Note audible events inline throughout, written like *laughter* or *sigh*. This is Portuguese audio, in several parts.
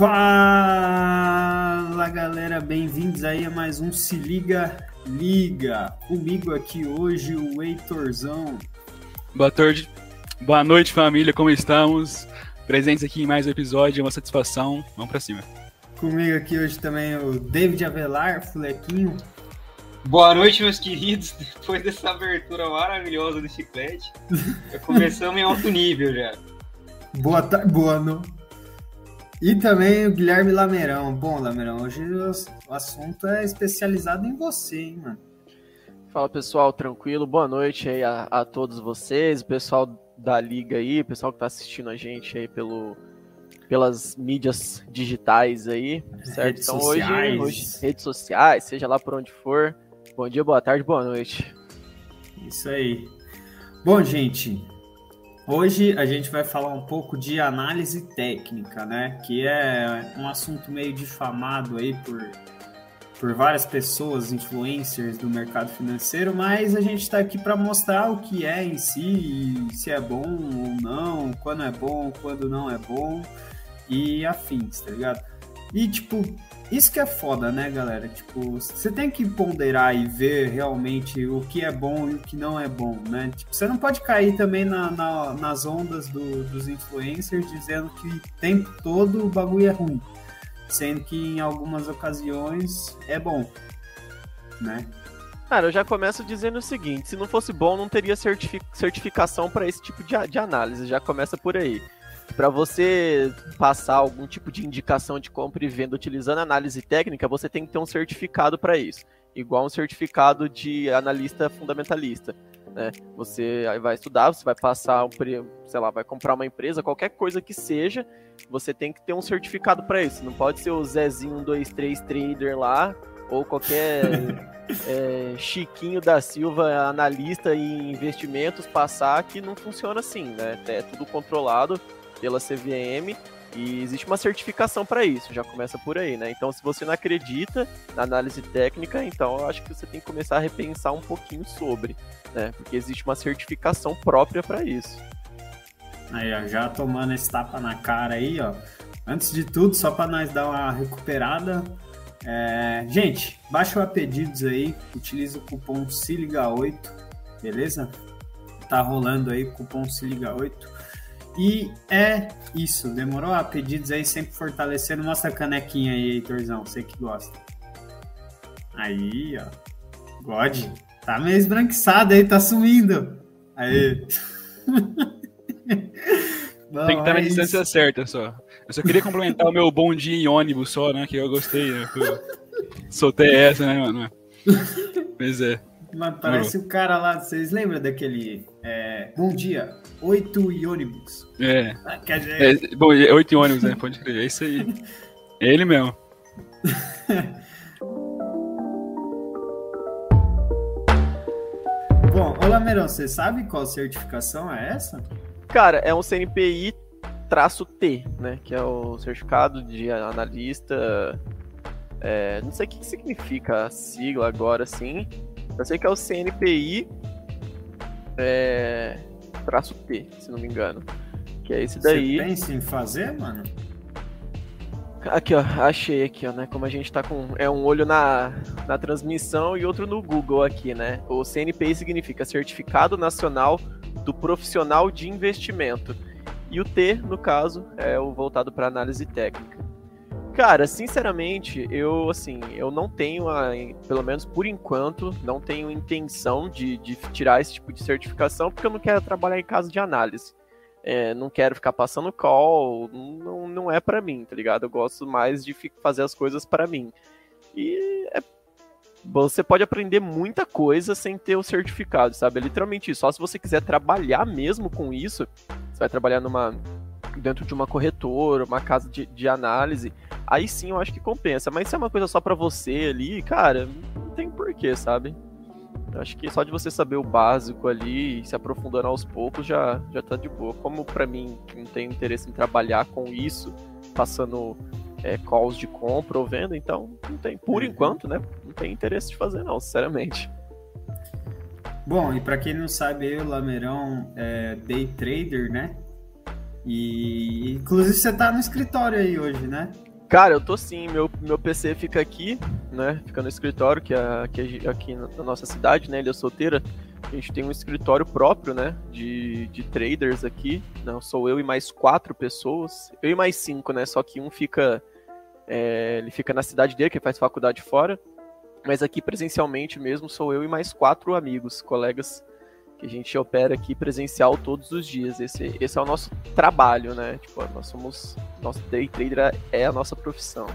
Fala galera, bem-vindos aí a mais um Se Liga Liga. Comigo aqui hoje o Heitorzão. Boa tarde, boa noite família, como estamos? Presentes aqui em mais um episódio, é uma satisfação, vamos pra cima. Comigo aqui hoje também o David Avelar, Fulequinho. Boa noite, meus queridos. *laughs* Depois dessa abertura maravilhosa do chiclete, começamos em alto nível já. *laughs* Boa tarde, boa noite. E também o Guilherme Lameirão. Bom, Lameirão, hoje o assunto é especializado em você, hein, mano. Fala pessoal, tranquilo? Boa noite aí a, a todos vocês, o pessoal da liga aí, o pessoal que tá assistindo a gente aí pelo, pelas mídias digitais aí, certo? Redes então sociais. hoje, hoje, redes sociais, seja lá por onde for. Bom dia, boa tarde, boa noite. Isso aí. Bom, gente, hoje a gente vai falar um pouco de análise técnica, né? Que é um assunto meio difamado aí por, por várias pessoas, influencers do mercado financeiro, mas a gente está aqui para mostrar o que é em si, se é bom ou não, quando é bom, quando não é bom e afins, tá ligado? E tipo, isso que é foda, né, galera? Tipo, você tem que ponderar e ver realmente o que é bom e o que não é bom, né? Tipo, você não pode cair também na, na- nas ondas do- dos influencers dizendo que o tempo todo o bagulho é ruim, sendo que em algumas ocasiões é bom, né? Cara, eu já começo dizendo o seguinte: se não fosse bom, não teria certifi- certificação para esse tipo de, de análise. Já começa por aí. Para você passar algum tipo de indicação de compra e venda utilizando análise técnica, você tem que ter um certificado para isso, igual um certificado de analista fundamentalista. Né? Você vai estudar, você vai passar, um, sei lá, vai comprar uma empresa, qualquer coisa que seja, você tem que ter um certificado para isso. Não pode ser o Zezinho 123 Trader lá ou qualquer *laughs* é, Chiquinho da Silva, analista em investimentos, passar que não funciona assim, né? É tudo controlado pela CVM e existe uma certificação para isso, já começa por aí, né? Então, se você não acredita na análise técnica, então eu acho que você tem que começar a repensar um pouquinho sobre, né? Porque existe uma certificação própria para isso. Aí, ó, já tomando esse tapa na cara aí, ó. Antes de tudo, só para nós dar uma recuperada. é, Gente, baixa o Apedidos aí, utiliza o cupom se liga 8, beleza? Tá rolando aí cupom se liga 8. E é isso, demorou? A pedidos aí sempre fortalecendo. Mostra a canequinha aí, Heitorzão, você que gosta. Aí, ó. God, tá meio esbranquiçado aí, tá sumindo. Aí. *laughs* Bom, Tem que estar na é distância isso. certa só. Eu só queria complementar o meu bom dia em ônibus só, né? Que eu gostei, né? eu soltei essa, né, mano? Pois é. Mano, parece o cara lá, vocês lembram daquele é, Bom dia, 8 e ônibus. É. Ah, Quer dizer, é bom, oito ônibus, né? Pode crer. É isso aí. É *laughs* ele mesmo. *laughs* bom, ô Lamerão, você sabe qual certificação é essa? Cara, é um CNPI traço T, né? Que é o certificado de analista. é, não sei o que que significa a sigla agora, assim. Eu sei que é o CNPI é, traço T, se não me engano. Que é esse daí. Você pensa em fazer, mano? Aqui, ó, achei aqui, ó, né? Como a gente tá com. É um olho na, na transmissão e outro no Google aqui, né? O CNPI significa Certificado Nacional do Profissional de Investimento. E o T, no caso, é o voltado para análise técnica. Cara, sinceramente, eu assim, eu não tenho, a, pelo menos por enquanto, não tenho intenção de, de tirar esse tipo de certificação, porque eu não quero trabalhar em casa de análise. É, não quero ficar passando call, não, não é pra mim, tá ligado? Eu gosto mais de fazer as coisas pra mim. E é- você pode aprender muita coisa sem ter o certificado, sabe? É literalmente isso. Só se você quiser trabalhar mesmo com isso, você vai trabalhar numa dentro de uma corretora, uma casa de, de análise, aí sim eu acho que compensa. Mas se é uma coisa só pra você ali, cara, não tem porquê, sabe? Eu Acho que só de você saber o básico ali e se aprofundando aos poucos já, já tá de boa. Como pra mim, que não tenho interesse em trabalhar com isso, passando é, calls de compra ou venda, então não tem, por Uhum. enquanto, né? Não tem interesse de fazer, não, sinceramente. Bom, e para quem não sabe, eu, Lameirão, é day trader, né? E inclusive você tá no escritório aí hoje, né? Cara, eu tô sim. Meu, meu PC fica aqui, né? Fica no escritório, que é aqui, aqui na nossa cidade, né? Ele é solteira. A gente tem um escritório próprio, né? De, de traders aqui. Não, sou eu e mais quatro pessoas. Eu e mais cinco, né? Só que um fica. É, ele fica na cidade dele, que faz faculdade fora. Mas aqui presencialmente mesmo sou eu e mais quatro amigos, colegas que a gente opera aqui presencial todos os dias. Esse, esse é o nosso trabalho, né? Tipo, nós somos. Nosso day trader é a nossa profissão.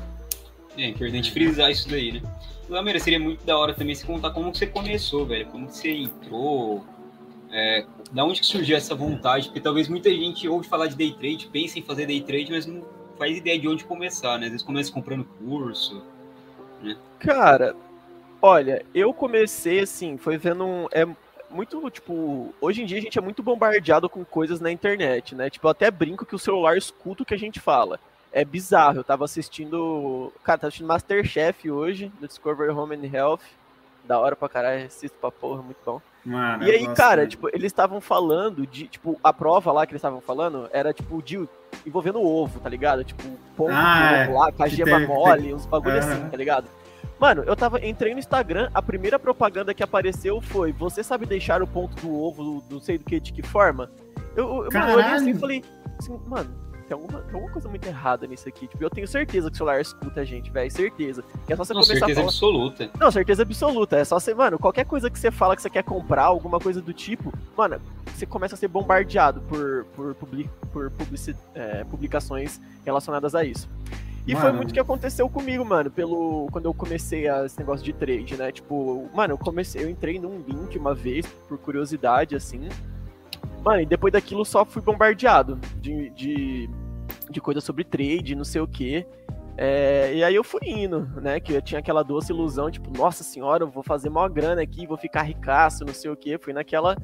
É importante frisar isso daí, né? Lameira, seria muito da hora também se contar como você começou, velho. Como você entrou. É, da onde que surgiu essa vontade? Porque talvez muita gente ouve falar de day trade, pensa em fazer day trade, mas não faz ideia de onde começar, né? Às vezes começa comprando curso, né? Cara, olha, eu comecei assim, foi vendo um. É, muito, tipo, hoje em dia a gente é muito bombardeado com coisas na internet, né? Tipo, eu até brinco que o celular escuta o que a gente fala. É bizarro, eu tava assistindo. Cara, tava assistindo Masterchef hoje, do Discovery Home and Health. Da hora pra caralho, assisto pra porra, muito bom. Mano, e aí, cara, tipo, eles estavam falando de, tipo, a prova lá que eles estavam falando era, tipo, de envolvendo ovo, tá ligado? Tipo, ponto ah, de ovo lá, com a gema mole, uns bagulho uhum. assim, tá ligado? Mano, eu tava, entrei no Instagram, a primeira propaganda que apareceu foi: Você sabe deixar o ponto do ovo do, sei do que, de que forma? Eu, eu, mano, eu olhei assim e falei, assim, mano, tem alguma, tem alguma coisa muito errada nisso aqui. Tipo, eu tenho certeza que o celular escuta a gente, velho. Certeza. Que é só você Não, começar certeza a falar... absoluta. Não, certeza absoluta. É só você, mano, qualquer coisa que você fala que você quer comprar, alguma coisa do tipo, mano, você começa a ser bombardeado por, por, public, por publici, é, publicações relacionadas a isso. E mano. foi muito o que aconteceu comigo, mano, pelo quando eu comecei a, esse negócio de trade, né? Tipo, mano, eu comecei, eu entrei num link uma vez por curiosidade assim. Mano, e depois daquilo só fui bombardeado de, de, de coisa sobre trade, não sei o quê. É, e aí eu fui indo, né? Que eu tinha aquela doce ilusão, tipo, nossa senhora, eu vou fazer maior grana aqui, vou ficar ricaço, não sei o quê. Fui naquela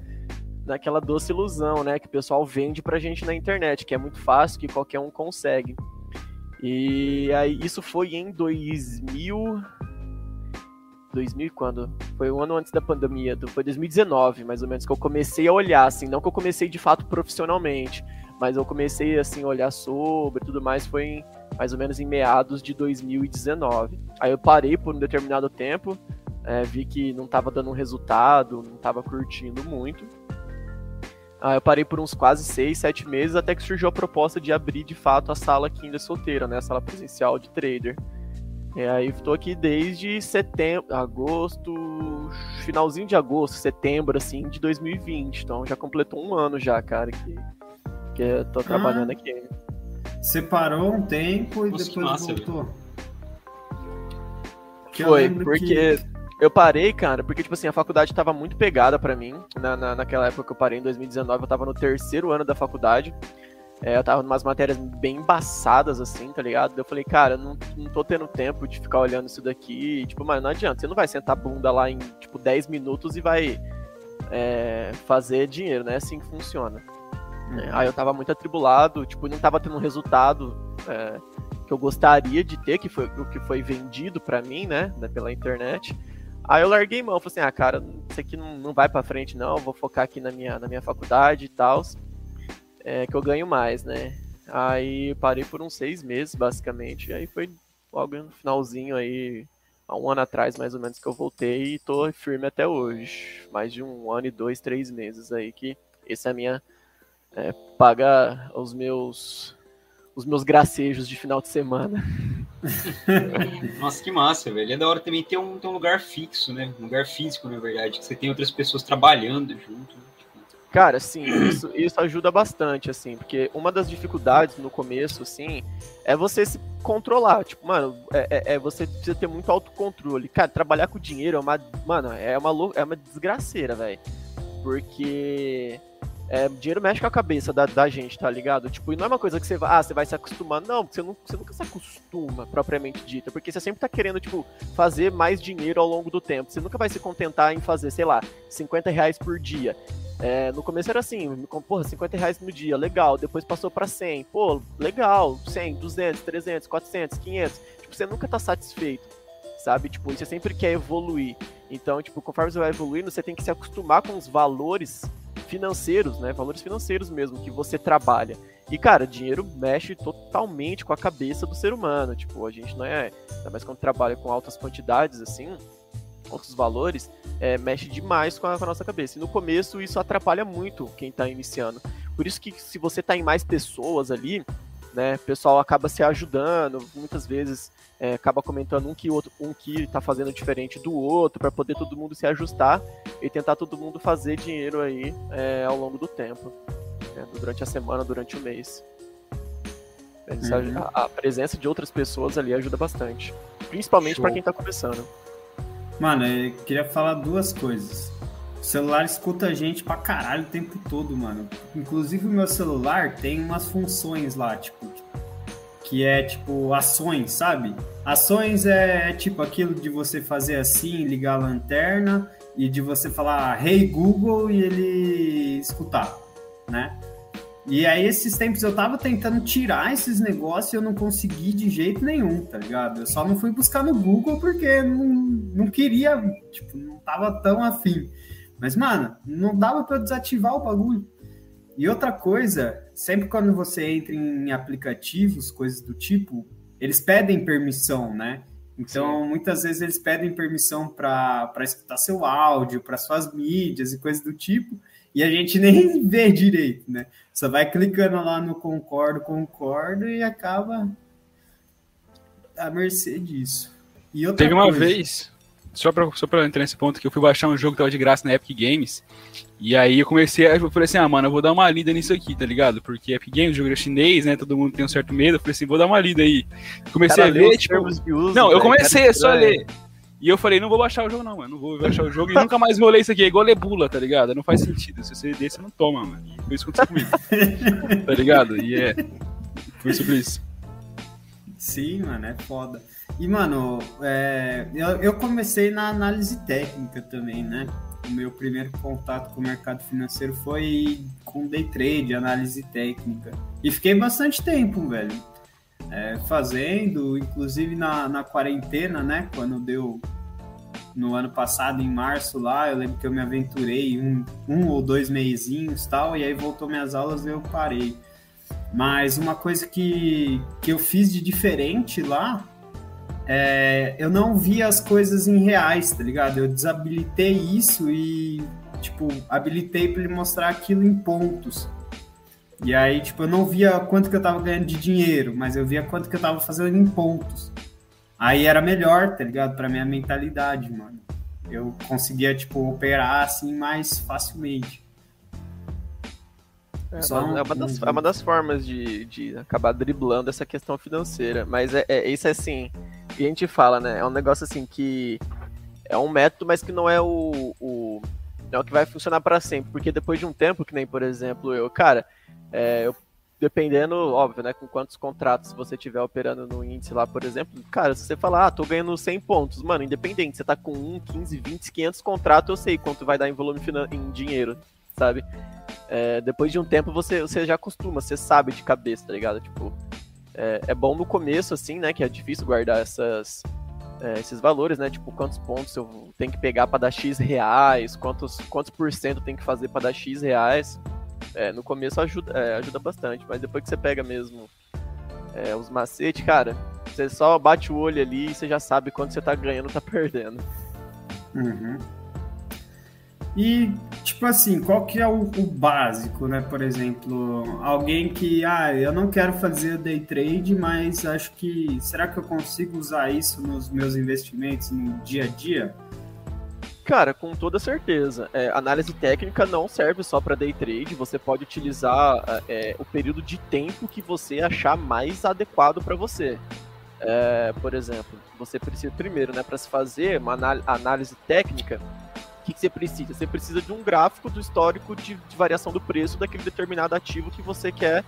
naquela doce ilusão, né? Que o pessoal vende pra gente na internet, que é muito fácil, que qualquer um consegue. E aí isso foi em 2000 2000 quando? Foi um ano antes da pandemia, foi 2019, mais ou menos, que eu comecei a olhar, assim, não que eu comecei de fato profissionalmente, mas eu comecei, assim, a olhar sobre tudo mais, foi em, mais ou menos em meados de 2019. Aí eu parei por um determinado tempo, é, vi que não estava dando um resultado, não estava curtindo muito, ah, eu parei por uns quase seis, sete meses, até que surgiu a proposta de abrir de fato a sala aqui ainda solteira, né? A sala presencial de trader. E aí estou aqui desde setembro, agosto, finalzinho de agosto, setembro, assim, de 2020. Então já completou um ano já, cara, que, que eu tô trabalhando ah, aqui. Você parou um tempo e Nossa, depois massa, voltou. Foi, porque que... Eu parei, cara, porque, tipo assim, a faculdade tava muito pegada para mim. Na, na, naquela época que eu parei, em 2019, eu tava no terceiro ano da faculdade. É, eu tava em umas matérias bem embaçadas, assim, tá ligado? Eu falei, cara, não, não tô tendo tempo de ficar olhando isso daqui. E, tipo, mas não adianta, você não vai sentar a bunda lá em, tipo, 10 minutos e vai é, fazer dinheiro, né? É assim que funciona. Uhum. Aí eu tava muito atribulado, tipo, não tava tendo um resultado é, que eu gostaria de ter, que foi o que foi vendido para mim, né, pela internet. Aí eu larguei mão, falei assim, ah, cara, isso aqui não, não vai para frente não, vou focar aqui na minha, na minha faculdade e tal, é, que eu ganho mais, né? Aí parei por uns seis meses, basicamente, aí foi logo no finalzinho aí, há um ano atrás mais ou menos que eu voltei e tô firme até hoje. Mais de um ano e dois, três meses aí que esse é a minha... É, paga os meus os meus gracejos de final de semana. *laughs* *laughs* Nossa, que massa, velho. É da hora também ter um, ter um lugar fixo, né? Um lugar físico, na verdade, que você tem outras pessoas trabalhando junto. Né? Cara, sim, isso, isso ajuda bastante, assim, porque uma das dificuldades no começo, assim, é você se controlar. Tipo, mano, é, é, é você precisa ter muito autocontrole. Cara, trabalhar com dinheiro é uma. Mano, é uma, é uma desgraceira, velho. Porque é, dinheiro mexe com a cabeça da, da, gente, tá ligado? Tipo, e não é uma coisa que você vai, ah, você vai se acostumar. Não, você, não, você nunca se acostuma, propriamente dita, porque você sempre tá querendo, tipo, fazer mais dinheiro ao longo do tempo. Você nunca vai se contentar em fazer, sei lá, 50 reais por dia. É, no começo era assim, porra, 50 reais no dia, legal. Depois passou para 100, pô, legal, 100, 200, 300, 400, 500. Tipo, você nunca tá satisfeito, sabe? Tipo, você sempre quer evoluir. Então, tipo, conforme você vai evoluindo, você tem que se acostumar com os valores financeiros, né? Valores financeiros mesmo que você trabalha. E, cara, dinheiro mexe totalmente com a cabeça do ser humano. Tipo, a gente não é. Ainda mais quando trabalha com altas quantidades, assim, altos valores, é, mexe demais com a, com a, nossa cabeça. E no começo isso atrapalha muito quem está iniciando. Por isso que se você está em mais pessoas ali, né, o pessoal acaba se ajudando, muitas vezes é, acaba comentando um que outro, um que está fazendo diferente do outro, para poder todo mundo se ajustar e tentar todo mundo fazer dinheiro aí é, ao longo do tempo, né, durante a semana, durante o mês. Uhum. A, a, presença de outras pessoas ali ajuda bastante, principalmente para quem está começando. Mano, eu queria falar duas coisas. O celular escuta a gente pra caralho o tempo todo, mano. Inclusive o meu celular tem umas funções lá, tipo, que é tipo ações, sabe? Ações é, é tipo aquilo de você fazer assim, ligar a lanterna e de você falar Hey Google e ele escutar, né? E aí, esses tempos eu tava tentando tirar esses negócios e eu não consegui de jeito nenhum, tá ligado? Eu só não fui buscar no Google porque não, não queria, tipo, não tava tão afim. Mas, mano, não dava para desativar o bagulho. E outra coisa, sempre quando você entra em aplicativos, coisas do tipo, eles pedem permissão, né? Então, Sim. muitas vezes eles pedem permissão para escutar seu áudio, para suas mídias e coisas do tipo, e a gente *laughs* nem vê direito, né? Só vai clicando lá no concordo, concordo e acaba à mercê disso. Teve uma coisa, vez só pra, só pra entrar nesse ponto, que eu fui baixar um jogo que tava de graça na Epic Games. E aí eu comecei a. Eu falei assim, ah, mano, eu vou dar uma lida nisso aqui, tá ligado? Porque Epic Games, o jogo é chinês, né? Todo mundo tem um certo medo. Eu falei assim, vou dar uma lida aí. Comecei Cara, a ver, tipo. Uso, não, eu comecei Cara, só a ler. E eu falei, não vou baixar o jogo, não, mano. Não vou baixar o jogo e nunca mais vou ler isso aqui. É igual ler bula, tá ligado? Não faz sentido. Se você desse, você não toma, mano. E foi isso que aconteceu comigo. tá ligado? E é. Foi sobre isso. Sim, mano, é foda. E, mano, é, eu, eu comecei na análise técnica também, né? O meu primeiro contato com o mercado financeiro foi com day trade, análise técnica. E fiquei bastante tempo, velho, é, fazendo, inclusive na, na quarentena, né? Quando deu no ano passado, em março lá, eu lembro que eu me aventurei um, um ou dois meizinhos tal, e aí voltou minhas aulas e eu parei. Mas uma coisa que, que eu fiz de diferente lá é, eu não vi as coisas em reais, tá ligado? Eu desabilitei isso e, tipo, habilitei para ele mostrar aquilo em pontos. E aí, tipo, eu não via quanto que eu tava ganhando de dinheiro, mas eu via quanto que eu tava fazendo em pontos. Aí era melhor, tá ligado? Pra minha mentalidade, mano. Eu conseguia, tipo, operar assim mais facilmente. É, é, uma das, é uma das formas de, de acabar driblando essa questão financeira. Mas é, é isso é assim a gente fala, né? É um negócio assim que é um método, mas que não é o, o não é o que vai funcionar para sempre, porque depois de um tempo, que nem por exemplo eu, cara, é, eu, dependendo, óbvio, né, com quantos contratos você tiver operando no índice lá, por exemplo, cara, se você falar, ah, tô ganhando 100 pontos, mano, independente, você tá com 1, 15, 20, 500 contratos, eu sei quanto vai dar em volume em dinheiro, sabe? É, depois de um tempo você, você já acostuma, você sabe de cabeça, tá ligado? Tipo, é, é bom no começo, assim, né? Que é difícil guardar essas, é, esses valores, né? Tipo, quantos pontos eu tenho que pegar para dar X reais, quantos, quantos por cento tem que fazer para dar X reais. É, no começo ajuda, é, ajuda bastante, mas depois que você pega mesmo é, os macetes, cara, você só bate o olho ali e você já sabe quanto você tá ganhando ou tá *laughs* perdendo. Uhum. E, tipo assim, qual que é o, o, básico, né? Por exemplo, alguém que, ah, eu não quero fazer day trade, mas acho que, será que eu consigo usar isso nos meus investimentos no dia a dia? Cara, com toda certeza. É, análise técnica não serve só para day trade. Você pode utilizar é, o período de tempo que você achar mais adequado para você. É, por exemplo, você precisa primeiro, né, para se fazer uma análise técnica, o que, você precisa? Você precisa de um gráfico do histórico de, de variação do preço daquele determinado ativo que você quer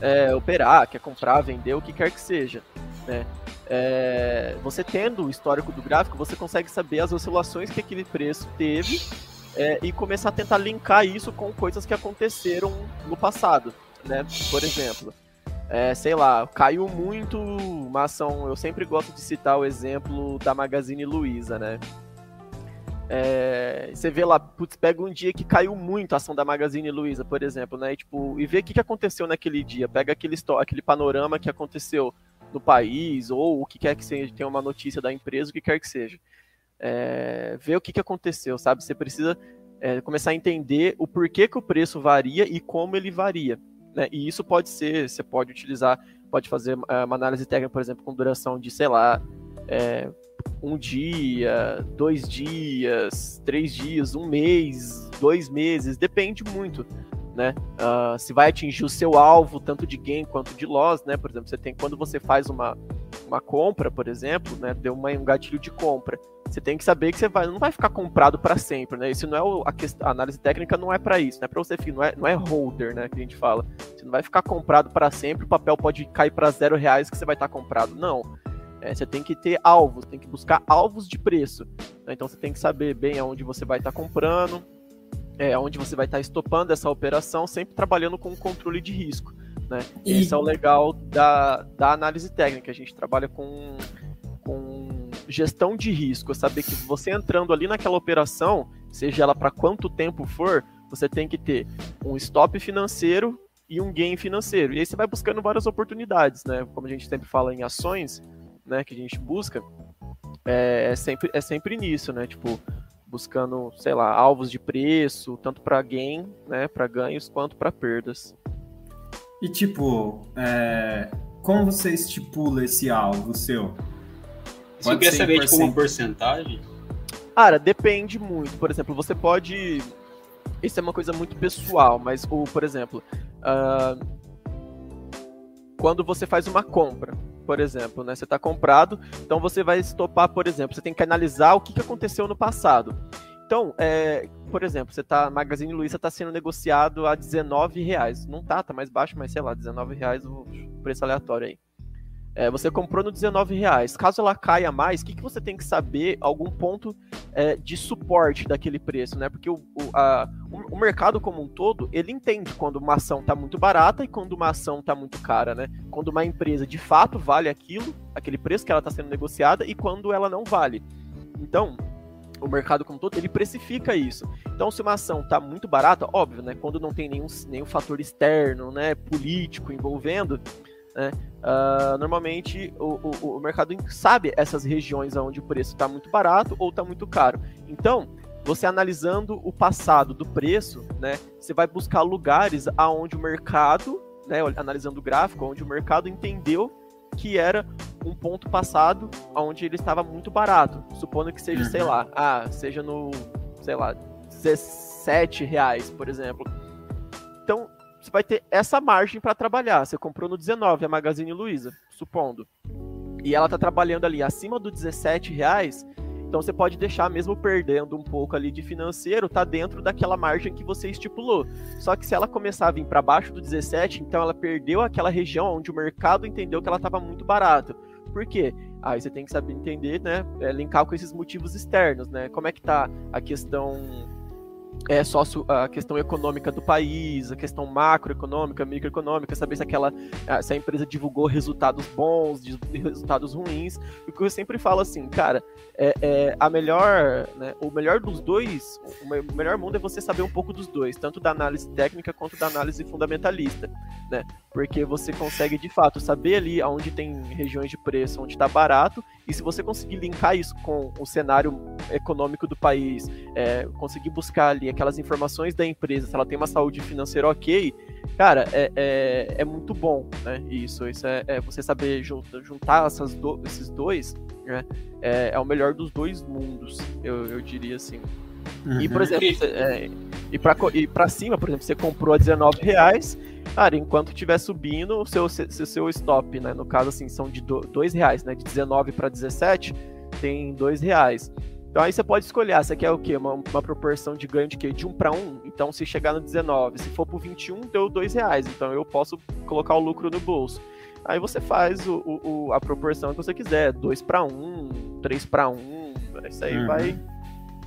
é, operar, quer comprar, vender, o que quer que seja. Né? É, você tendo o histórico do gráfico, você consegue saber as oscilações que aquele preço teve é, e começar a tentar linkar isso com coisas que aconteceram no passado. Né? Por exemplo, é, sei lá, caiu muito uma ação. Eu sempre gosto de citar o exemplo da Magazine Luiza, né? É, você vê lá, putz, pega um dia que caiu muito a ação da Magazine Luiza, por exemplo, né? E, tipo, e vê o que, que aconteceu naquele dia. Pega aquele, aquele panorama que aconteceu no país, ou o que quer que seja, tem uma notícia da empresa, o que quer que seja. É, vê o que, que aconteceu, sabe? Você precisa é, começar a entender o porquê que o preço varia e como ele varia. Né? E isso pode ser, você pode utilizar, pode fazer é, uma análise técnica, por exemplo, com duração de, sei lá, é, um dia, dois dias, três dias, um mês, dois meses, depende muito, né? Uh, se vai atingir o seu alvo, tanto de gain quanto de loss, né? Por exemplo, você tem quando você faz uma, uma compra, por exemplo, né? Deu uma, um gatilho de compra. Você tem que saber que você vai, não vai ficar comprado para sempre, né? Isso não é o, a, a, análise técnica não é para isso, né? Para você não é, não é holder, né? Que a gente fala. Você não vai ficar comprado para sempre, o papel pode cair para zero reais que você vai estar comprado. Não. É, você tem que ter alvos, tem que buscar alvos de preço. Né? Então você tem que saber bem aonde você vai estar tá comprando, é, onde você vai estar tá estopando essa operação, sempre trabalhando com controle de risco. Né? E... Esse é o legal da, da análise técnica. A gente trabalha com, com gestão de risco, saber que você entrando ali naquela operação, seja ela para quanto tempo for, você tem que ter um stop financeiro e um gain financeiro. E aí você vai buscando várias oportunidades, né? Como a gente sempre fala em ações, né, que a gente busca, é, é, sempre, é sempre nisso, né? Tipo, buscando, sei lá, alvos de preço, tanto para gain, né, para ganhos, quanto para perdas. E tipo, é, como você estipula esse alvo seu? Você quer saber tipo, uma porcentagem? Cara, depende muito. Por exemplo, você pode. Isso é uma coisa muito pessoal, mas, ou, por exemplo, uh... quando você faz uma compra, por exemplo, né? Você está comprado, então você vai estopar, por exemplo, você tem que analisar o que, que aconteceu no passado. Então, é, por exemplo, você tá, Magazine Luiza está sendo negociado a 19 reais. Não tá, tá mais baixo, mas sei lá, 19 reais o preço aleatório aí. É, você comprou no 19 reais. Caso ela caia mais, o que, que você tem que saber? Algum ponto é, de suporte daquele preço, né? Porque o, o, a, o, mercado como um todo, ele entende quando uma ação está muito barata e quando uma ação está muito cara, né? Quando uma empresa de fato vale aquilo, aquele preço que ela está sendo negociada e quando ela não vale. Então, o mercado como um todo, ele precifica isso. Então, se uma ação está muito barata, óbvio, né? Quando não tem nenhum, nenhum fator externo, né, político envolvendo, né? Uh, normalmente o, o, o, mercado sabe essas regiões onde o preço está muito barato ou está muito caro. Então, você analisando o passado do preço, né, você vai buscar lugares aonde o mercado, né, analisando o gráfico, onde o mercado entendeu que era um ponto passado onde ele estava muito barato. Supondo que seja, uhum. sei lá, ah, seja no, sei lá, 17 reais, por exemplo. Então, você vai ter essa margem para trabalhar. Você comprou no 19 a Magazine Luiza, supondo. E ela tá trabalhando ali acima do 17 reais, então você pode deixar mesmo perdendo um pouco ali de financeiro, tá dentro daquela margem que você estipulou. Só que se ela começar a vir para baixo do 17, então ela perdeu aquela região onde o mercado entendeu que ela estava muito barata. Por quê? Aí você tem que saber entender, né? É, linkar com esses motivos externos, né? Como é que tá a questão é, sócio, a questão econômica do país, a questão macroeconômica, microeconômica, saber se aquela se a empresa divulgou resultados bons, resultados ruins. E o que eu sempre falo assim, cara, é, é a melhor, né, o melhor dos dois, o melhor mundo é você saber um pouco dos dois, tanto da análise técnica quanto da análise fundamentalista, né? Porque você consegue de fato saber ali onde tem regiões de preço, onde está barato, e se você conseguir linkar isso com o cenário econômico do país, é, conseguir buscar ali aquelas informações da empresa, se ela tem uma saúde financeira ok, cara, é, é, é muito bom, né? Isso, isso é, é você saber juntar, essas do, esses dois, né? É, é, o melhor dos dois mundos, eu, eu diria assim. Uhum. E, por exemplo, é, e, pra, e pra cima, por exemplo, você comprou a 19 reais, cara, enquanto estiver subindo, o seu, seu, seu stop, né? No caso, assim, são de 2 reais, né? De 19 para 17, tem 2 reais. Então aí você pode escolher, você quer o quê? Uma, uma proporção de ganho de quê? De 1 para 1. Então se chegar no 19, se for pro 21, deu 2 reais. Então eu posso colocar o lucro no bolso. Aí você faz o, o a proporção que você quiser, 2 para 1, 3 para 1. Isso aí uhum. vai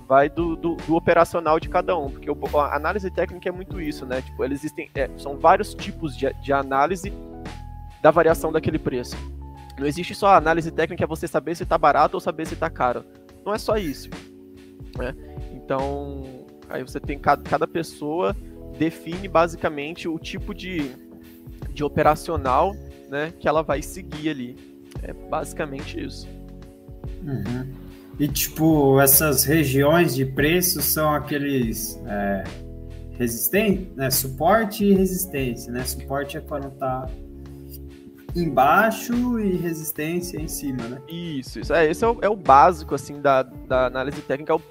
vai do, do, do, operacional de cada um, porque a análise técnica é muito isso, né? Tipo, eles existem, é, são vários tipos de, de análise da variação daquele preço. Não existe só a análise técnica, é você saber se está barato ou saber se está caro. Não é só isso. Né? Então, aí você tem cada, cada pessoa define basicamente o tipo de, de operacional né, que ela vai seguir ali. É basicamente isso. Uhum. E tipo, essas regiões de preço são aqueles é, né? Suporte e resistência, né? Suporte é quando tá embaixo e resistência em cima, né? Isso, isso. É, esse é o, é o básico, assim, da, da análise técnica, é o,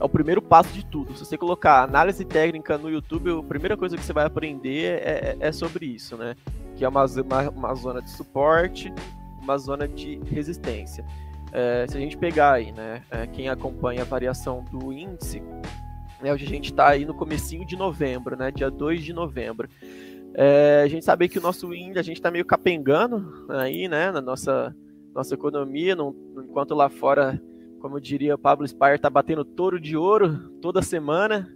é o, primeiro passo de tudo. Se você colocar análise técnica no YouTube, a primeira coisa que você vai aprender é, é, é sobre isso, né? Que é uma, uma, uma, zona de suporte, uma zona de resistência. É, se a gente pegar aí, né, é, quem acompanha a variação do índice, né, hoje a gente está aí no comecinho de novembro, né, dia 2 de novembro. É, a gente sabe que o nosso índice, a gente está meio capengando aí, né, na nossa, nossa economia, enquanto lá fora, como eu diria, o Pablo Spire está batendo touro de ouro toda semana,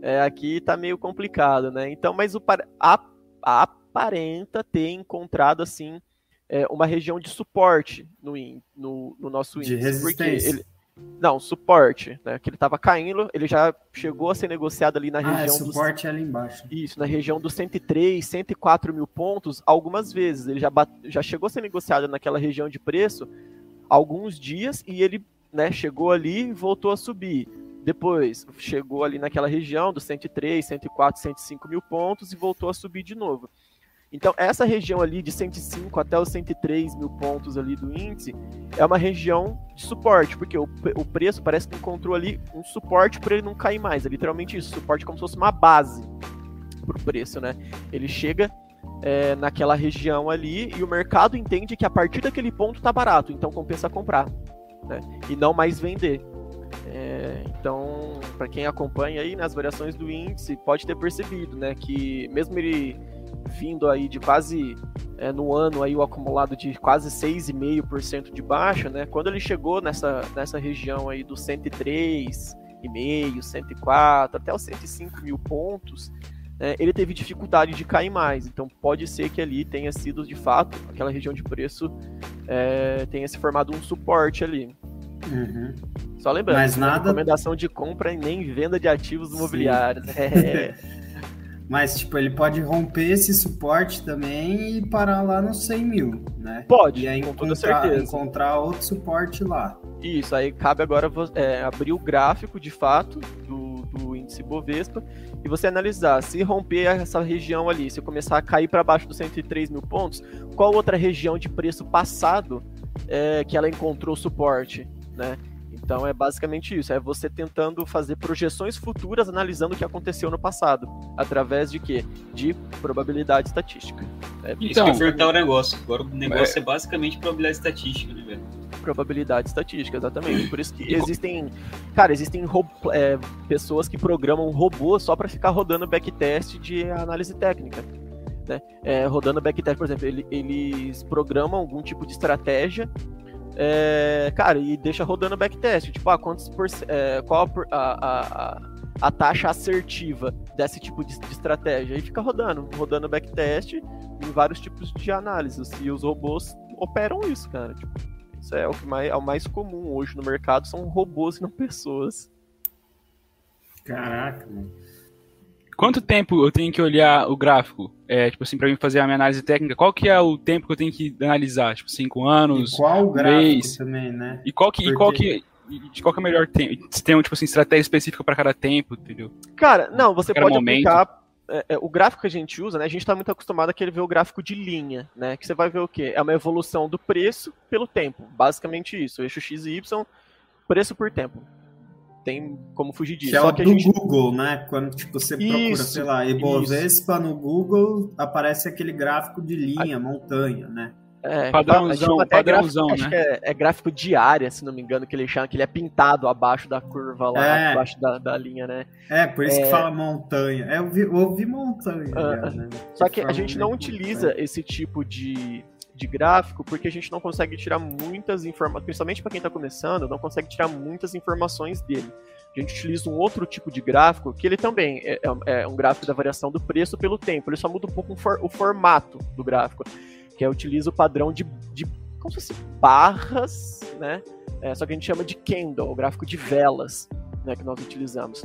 é, aqui está meio complicado, né? Então, mas o a, a, aparenta ter encontrado, assim, é, uma região de suporte no, no, no nosso índice. De resistência. Ele, não, suporte, né? Que ele estava caindo, ele já chegou a ser negociado ali na ah, região. É, suporte dos, é ali embaixo. Isso, na região dos 103, 104 mil pontos, algumas vezes. Ele já, bate, já chegou a ser negociado naquela região de preço alguns dias e ele né, chegou ali e voltou a subir. Depois chegou ali naquela região dos 103, 104, 105 mil pontos e voltou a subir de novo. Então, essa região ali de 105 até os 103 mil pontos ali do índice é uma região de suporte, porque o, o preço parece que encontrou ali um suporte para ele não cair mais. É literalmente isso, suporte como se fosse uma base para o preço, né? Ele chega é, naquela região ali e o mercado entende que a partir daquele ponto tá barato, então compensa comprar, né? E não mais vender. É, então, para quem acompanha aí nas variações do índice, pode ter percebido, né, que mesmo ele vindo aí de quase é, no ano aí o acumulado de quase 6,5% de baixa, né? Quando ele chegou nessa, nessa região aí dos 103,5, 104 até os 105 mil pontos, né, ele teve dificuldade de cair mais. Então pode ser que ali tenha sido de fato aquela região de preço é, tenha se formado um suporte ali. Uhum. Só lembrando, Mas nada... recomendação de compra e nem venda de ativos imobiliários. *laughs* É. Mas, tipo, ele pode romper esse suporte também e parar lá nos 100 mil, né? Pode, e aí com encontrar, toda certeza. encontrar outro suporte lá. Isso, aí cabe agora é, abrir o gráfico, de fato, do, do índice Bovespa e você analisar se romper essa região ali, se começar a cair para baixo dos 103 mil pontos, qual outra região de preço passado é, que ela encontrou suporte, né? Então é basicamente isso, é você tentando fazer projeções futuras analisando o que aconteceu no passado, através de quê? De probabilidade estatística. É, então, isso que perguntar o negócio. Agora o negócio é, é basicamente probabilidade estatística, né, velho? Probabilidade estatística, exatamente. Por isso que *laughs* existem, cara, existem é, pessoas que programam robôs só para ficar rodando backtest de análise técnica. Né? É, rodando backtest, por exemplo, ele, eles programam algum tipo de estratégia é, cara, e deixa rodando backtest. Tipo, ah, quantos por, é, qual a, a, a, a, taxa assertiva desse tipo de, de, estratégia? E fica rodando, rodando backtest em vários tipos de análises. E os robôs operam isso, cara. Tipo, isso é o que mais, é o mais comum hoje no mercado, são robôs e não pessoas. Caraca, mano. Quanto tempo eu tenho que olhar o gráfico? É, tipo assim, para mim fazer a minha análise técnica, qual que é o tempo que eu tenho que analisar? Tipo, cinco anos, e qual gráfico mês? também, né? E qual que, Porque... e qual que de qual que é o melhor tempo? Se tem, tipo assim, estratégia específica para cada tempo, entendeu? Cara, não, você pode momento. aplicar é, é, o gráfico que a gente usa, né? A gente está muito acostumado a querer ver o gráfico de linha, né? Que você vai ver o quê? É uma evolução do preço pelo tempo. Basicamente isso. O eixo X e Y, preço por tempo tem como fugir disso. Que é o do gente... Google, né? Quando tipo, você isso, procura, sei lá, Ibovespa no Google, aparece aquele gráfico de linha, a... montanha, né? É, padrãozão, até padrãozão, gráfico, né? Acho que é, é, gráfico de área, se não me engano, que ele chama, que ele é pintado abaixo da curva lá, é. abaixo da, da linha, né? É, por isso é... que fala montanha. É, eu, vi, eu ouvi montanha. Uh, né? Só que a gente não utiliza montanha. esse tipo de, de gráfico, porque a gente não consegue tirar muitas informações, principalmente para quem está começando, não consegue tirar muitas informações dele. A gente utiliza um outro tipo de gráfico, que ele também é, é, é um gráfico da variação do preço pelo tempo, ele só muda um pouco o formato do gráfico, que é utiliza o padrão de, de como se fosse barras, né? É, só que a gente chama de candle, o gráfico de velas. né, que nós utilizamos.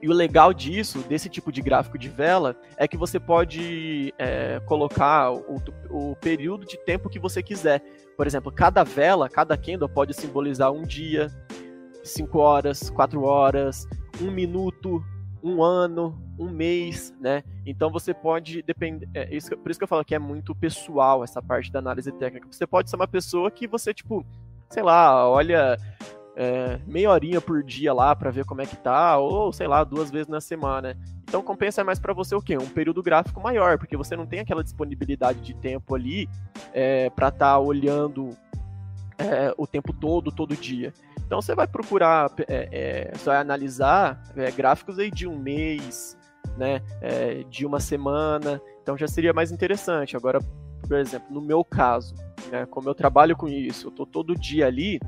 E o legal disso, desse tipo de gráfico de vela, é que você pode é, colocar o, o, período de tempo que você quiser. Por exemplo, cada vela, cada candle pode simbolizar um dia, cinco horas, quatro horas, um minuto, um ano, um mês, né? Então você pode depender. É, isso, por isso que eu falo que é muito pessoal essa parte da análise técnica. Você pode ser uma pessoa que você, tipo, sei lá, olha é, meia horinha por dia lá para ver como é que tá, ou sei lá, duas vezes na semana. Então compensa mais para você o quê? Um período gráfico maior, porque você não tem aquela disponibilidade de tempo ali é, para estar tá olhando é, o tempo todo, todo dia. Então você vai procurar, é, é, você vai analisar é, gráficos aí de um mês, né, é, de uma semana, então já seria mais interessante. Agora, por exemplo, no meu caso, né, como eu trabalho com isso, eu tô todo dia ali,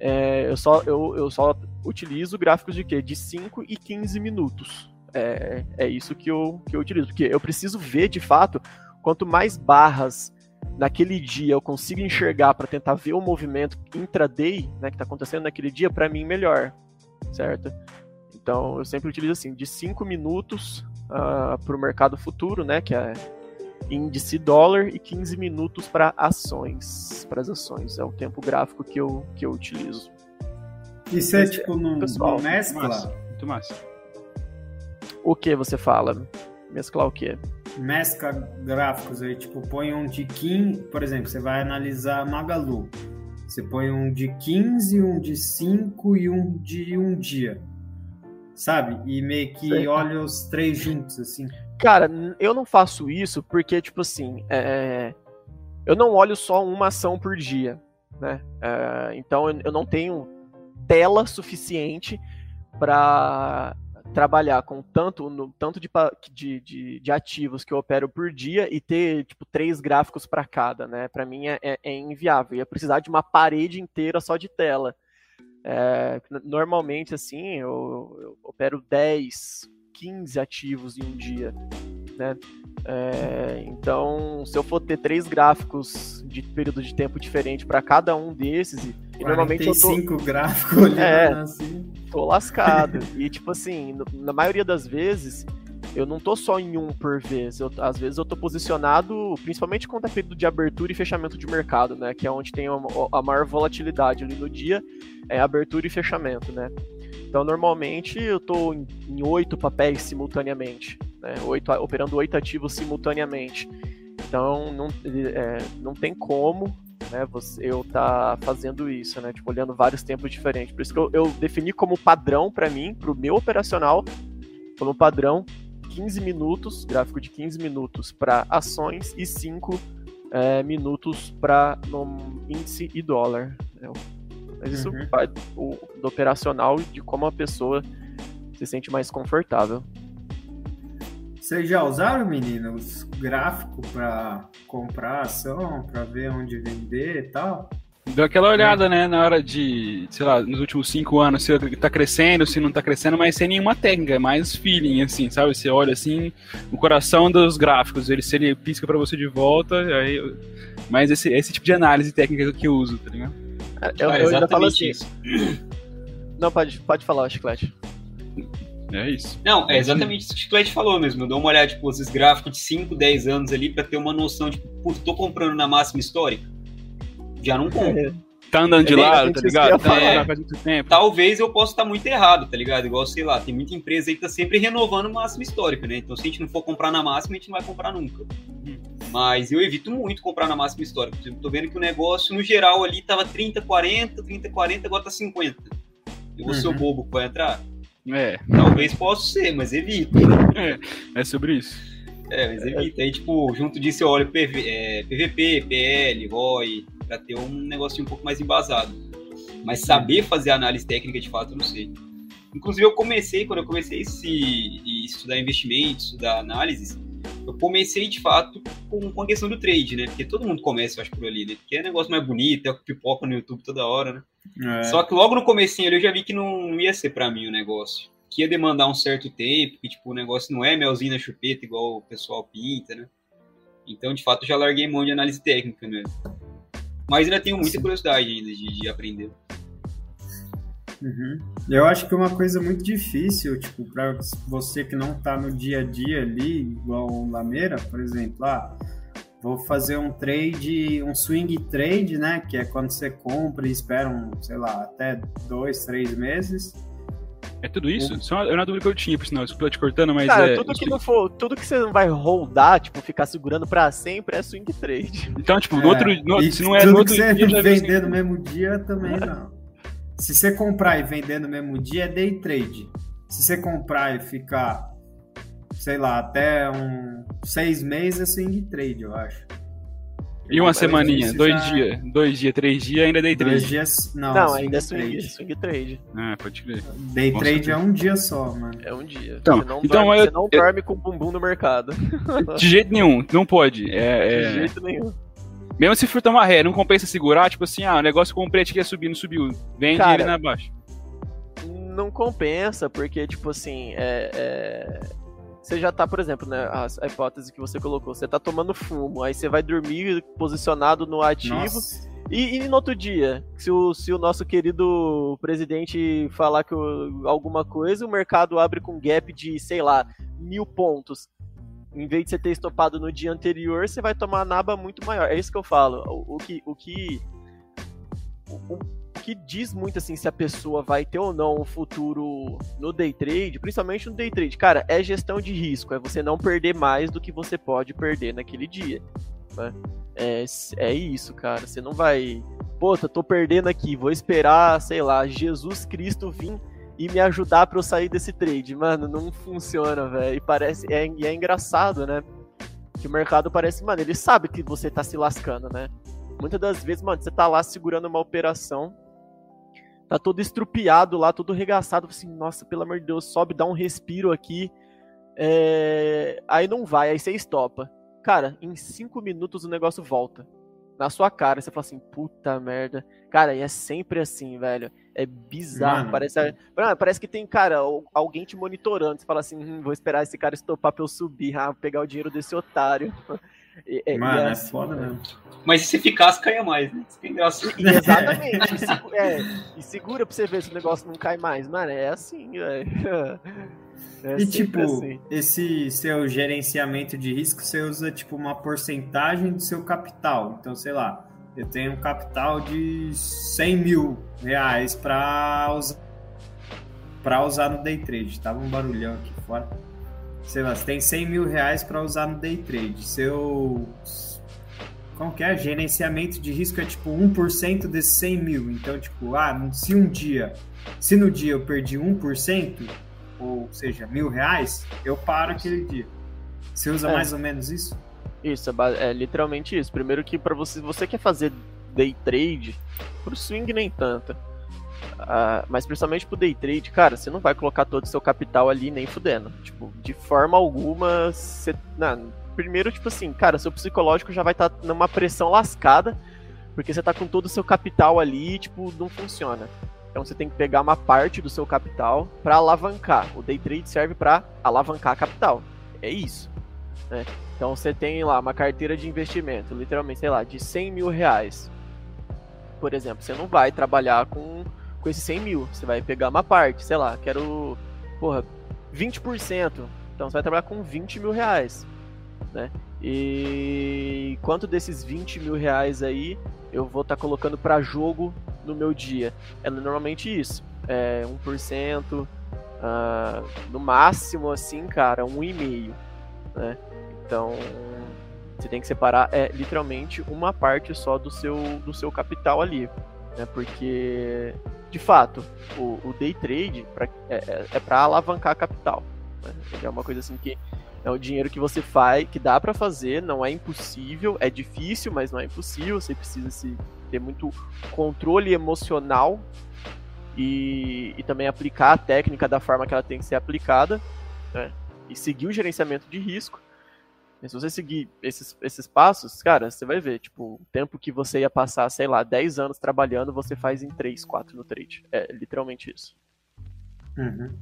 é, eu, só, eu, eu só utilizo gráficos de quê? De 5 e 15 minutos. É, é isso que eu, que eu utilizo. Porque eu preciso ver, de fato, quanto mais barras naquele dia eu consigo enxergar para tentar ver o movimento intraday né, que está acontecendo naquele dia, para mim, melhor. Certo? Então, eu sempre utilizo assim, de 5 minutos uh, ah, para o mercado futuro, né, que é índice dólar e 15 minutos para ações, para as ações. É o tempo gráfico que eu, que eu utilizo. Isso é tipo no, pessoal, no mescla? Muito massa. Muito massa. O que você fala? Mesclar o quê? Mescla gráficos aí, tipo, põe um de 15, por exemplo, você vai analisar Magalu. Você põe um de 15, um de 5 e um de um dia. Sabe? E meio que Sei. olha os três juntos, assim. Cara, eu não faço isso porque, tipo assim, é... eu não olho só uma ação por dia, né? É... Então eu não tenho tela suficiente para trabalhar com tanto, no, tanto de, de, de, de, ativos que eu opero por dia e ter tipo três gráficos para cada, né? Para mim é, é, é, inviável. Ia precisar de uma parede inteira só de tela. É, normalmente, assim, eu, eu opero 10, 15 ativos em um dia, né? É, então, se eu for ter três gráficos de período de tempo diferente para cada um desses, e normalmente eu tô cinco gráficos olhando é, assim. Tô lascado. e tipo assim, na maioria das vezes, eu não tô só em um por vez. Eu, às vezes eu tô posicionado, principalmente quando é período de abertura e fechamento de mercado, né? Que é onde tem a, a maior volatilidade ali no dia, é abertura e fechamento, né? Então, normalmente, eu estou em oito papéis simultaneamente, né? operando oito ativos simultaneamente. Então, não, é, não tem como né, você, eu estar tá fazendo isso, né? Tipo, olhando vários tempos diferentes. Por isso que eu, eu defini como padrão para mim, para o meu operacional, como padrão 15 minutos, gráfico de 15 minutos para ações e 5 é, minutos para índice e dólar. Né? Mas isso uhum. vai do, do operacional de como a pessoa se sente mais confortável. Vocês já usaram, meninos, gráfico para comprar ação, para ver onde vender e tal? Deu aquela olhada, é. né, na hora de, sei lá, nos últimos cinco anos, se tá crescendo, se não tá crescendo, mas sem nenhuma técnica, é mais feeling, assim, sabe? Você olha assim, o coração dos gráficos, ele, se ele pisca para você de volta, aí. Mas esse, esse tipo de análise técnica que eu uso, tá ligado? Eu, eu ainda falo assim. Isso. *clears throat* Não, pode, pode falar, Chiclete. É isso. Não, é exatamente isso que o Chiclete falou mesmo. Eu dou uma olhada, tipo, esses gráficos de 5, 10 anos ali pra ter uma noção, tipo, putz, tô comprando na máxima histórica. Já não compro. É. Tá andando de é, lado, tá ligado? Tá é, faz muito tempo. Talvez eu possa estar muito errado, tá ligado? Igual, sei lá, tem muita empresa aí que tá sempre renovando máxima histórica, né? Então, se a gente não for comprar na máxima, a gente não vai comprar nunca. Hum. Mas eu evito muito comprar na máxima histórica. Por exemplo, tô vendo que o negócio, no geral, ali tava 30, 40, 30, 40, agora tá 50. Eu vou uhum. ser o bobo que vai entrar? É. Talvez possa ser, mas evito. É, é sobre isso. É, mas evita. Aí, tipo, junto disso eu olho PV, é, PVP, PL, ROI, pra ter um negocinho um pouco mais embasado. Mas saber fazer análise técnica, de fato, eu não sei. Inclusive, eu comecei, quando eu comecei a estudar investimentos, estudar análises, eu comecei de fato com, com a questão do trade, né? Porque todo mundo começa, eu acho, por ali, né? Porque é negócio mais bonito, é o que pipoca no YouTube toda hora, né? É. Só que logo no comecinho ali eu já vi que não, ia ser para mim o negócio. Que ia demandar um certo tempo, que tipo, o negócio não é melzinho na chupeta igual o pessoal pinta, né? Então, de fato, eu já larguei mão de análise técnica mesmo. Mas ainda tenho muita curiosidade ainda de, de aprender. Uhum. Eu acho que uma coisa muito difícil, tipo, para você que não tá no dia a dia ali, igual o Lameira, por exemplo, ah, vou fazer um trade, um swing trade, né? Que é quando você compra e espera, um, sei lá, até dois, três meses. É tudo isso? É uma dúvida que eu tinha, por sinal, desculpa te cortando, mas Cara, é. tudo que não for, tudo que você não vai holdar, tipo, ficar segurando pra sempre é swing trade. Então, tipo, É, no outro. No, se não é tudo no outro que você dia, *laughs* vender no mesmo dia também não. Se você comprar e vender no mesmo dia é day trade. Se você comprar e ficar, sei lá, até um seis meses é swing trade, eu acho. E uma semaninha, dois já- dias, dois dias, três dias, ainda dei Dois três. dias. Não, Não, swing ainda é swing, trade. swing trade. Ah, pode crer. Day Nossa, trade que- é um dia só, mano. É um dia. Então, você não, então dorme, eu- você não eu- dorme com o bumbum no mercado. De jeito nenhum, não pode. É, De é- jeito nenhum. Mesmo se for tomar ré, não compensa segurar, tipo assim, ah, o negócio comprei tinha que subir, não subiu. Vende Cara, ele na baixa. Não compensa, porque, tipo assim, é, é, você já tá, por exemplo, né, a, hipótese que você colocou, você tá tomando fumo, aí você vai dormir posicionado no ativo. E, e no outro dia, se o, se o nosso querido presidente falar que o- alguma coisa, o mercado abre com gap de, sei lá, mil pontos. Em vez de você ter estopado no dia anterior, você vai tomar naba muito maior. É isso que eu falo. O, o que. O que. O que diz muito assim se a pessoa vai ter ou não um futuro no day trade, principalmente no day trade, cara, é gestão de risco, é você não perder mais do que você pode perder naquele dia. né? É, é isso, cara. Você não vai. Puta, tô perdendo aqui, vou esperar, sei lá, Jesus Cristo vir e me ajudar pra eu sair desse trade. Mano, não funciona, velho. E parece. É, e é engraçado, né? Que o mercado parece, mano, ele sabe que você tá se lascando, né? Muitas das vezes, mano, você tá lá segurando uma operação, tá todo estrupiado lá, todo regaçado, assim, nossa, pelo amor de Deus, sobe, dá um respiro aqui. é, Aí não vai, aí você estopa. Cara, em cinco minutos o negócio volta. Na sua cara, você fala assim, puta merda. Cara, e é sempre assim, velho. É bizarro. Mano. Parece, Mano, parece que tem, cara, al- alguém te monitorando. Você fala assim, hum, vou esperar esse cara estopar pra eu subir, ah, pegar o dinheiro desse otário. E Mano, é assim, foda mesmo. Mas se ficasse, caia mais, né? Isso que é engraçado. E- *laughs* exatamente. e, segu- é, e segura pra você ver se o negócio não cai mais. Mano, é assim, velho. *laughs* É E tipo, assim. esse seu gerenciamento de risco, você usa tipo uma porcentagem do seu capital. Então, sei lá, eu tenho um capital de 100 mil reais para usar, pra usar no day trade. Tava um barulhão aqui fora. Sei lá, você tem 100 mil reais para usar no day trade. Seu. Como que é? Gerenciamento de risco é tipo 1% desses 100 mil. Então, tipo, ah, se um dia. Se no dia eu perdi 1%, ou seja, mil reais, eu paro aquele dia. Você usa É. mais ou menos isso? Isso, é, é literalmente isso. Primeiro que para você, se você quer fazer day trade, pro swing nem tanto. Ah, mas principalmente pro day trade, cara, você não vai colocar todo o seu capital ali nem fudendo. Tipo, de forma alguma, você. Não, primeiro, tipo assim, cara, seu psicológico já vai estar numa pressão lascada, porque você tá com todo o seu capital ali tipo, não funciona. Então você tem que pegar uma parte do seu capital para alavancar. O day trade serve para alavancar capital. É isso. Né? Então você tem lá uma carteira de investimento, literalmente, sei lá, de 100 mil reais. Por exemplo, você não vai trabalhar com, com esses 100 mil. Você vai pegar uma parte, sei lá, quero, porra, 20%. Então você vai trabalhar com 20 mil reais. Né? E quanto desses 20 mil reais aí eu vou estar colocando para jogo no meu dia? É normalmente isso. É 1%, ah, no máximo, assim, cara, 1,5%. Né? Então, você tem que separar é, literalmente uma parte só do seu, do seu capital ali. Né? Porque, de fato, o, o day trade pra, é, é, é para alavancar capital. Né? É uma coisa assim que é o dinheiro que você faz, que dá para fazer, não é impossível, é difícil, mas não é impossível. Você precisa se, ter muito controle emocional e, e também aplicar a técnica da forma que ela tem que ser aplicada. Né? e seguir o gerenciamento de risco. E se você seguir esses, esses passos, cara, você vai ver, tipo, o tempo que você ia passar, sei lá, 10 anos trabalhando, você faz em 3, 4 no trade. É literalmente isso. Uhum.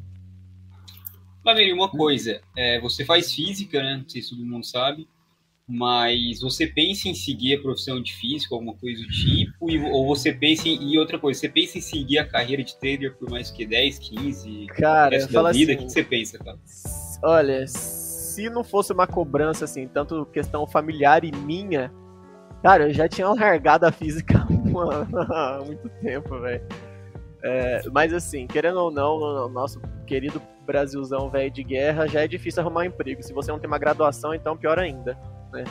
Mas, Mary, uma coisa, é, você faz física, né? Não sei se todo mundo sabe. Mas você pensa em seguir a profissão de físico, alguma coisa do tipo, e, ou você pensa em. E outra coisa, você pensa em seguir a carreira de trader por mais que 10, 15 cara, resto da vida? assim, o que você pensa, cara? Olha, se não fosse uma cobrança, assim, tanto questão familiar e minha, cara, eu já tinha largado a física *laughs* há muito tempo, velho. É, mas assim, querendo ou não, no nosso querido Brasilzão velho de guerra, já é difícil arrumar um emprego. Se você não tem uma graduação, então pior ainda, né?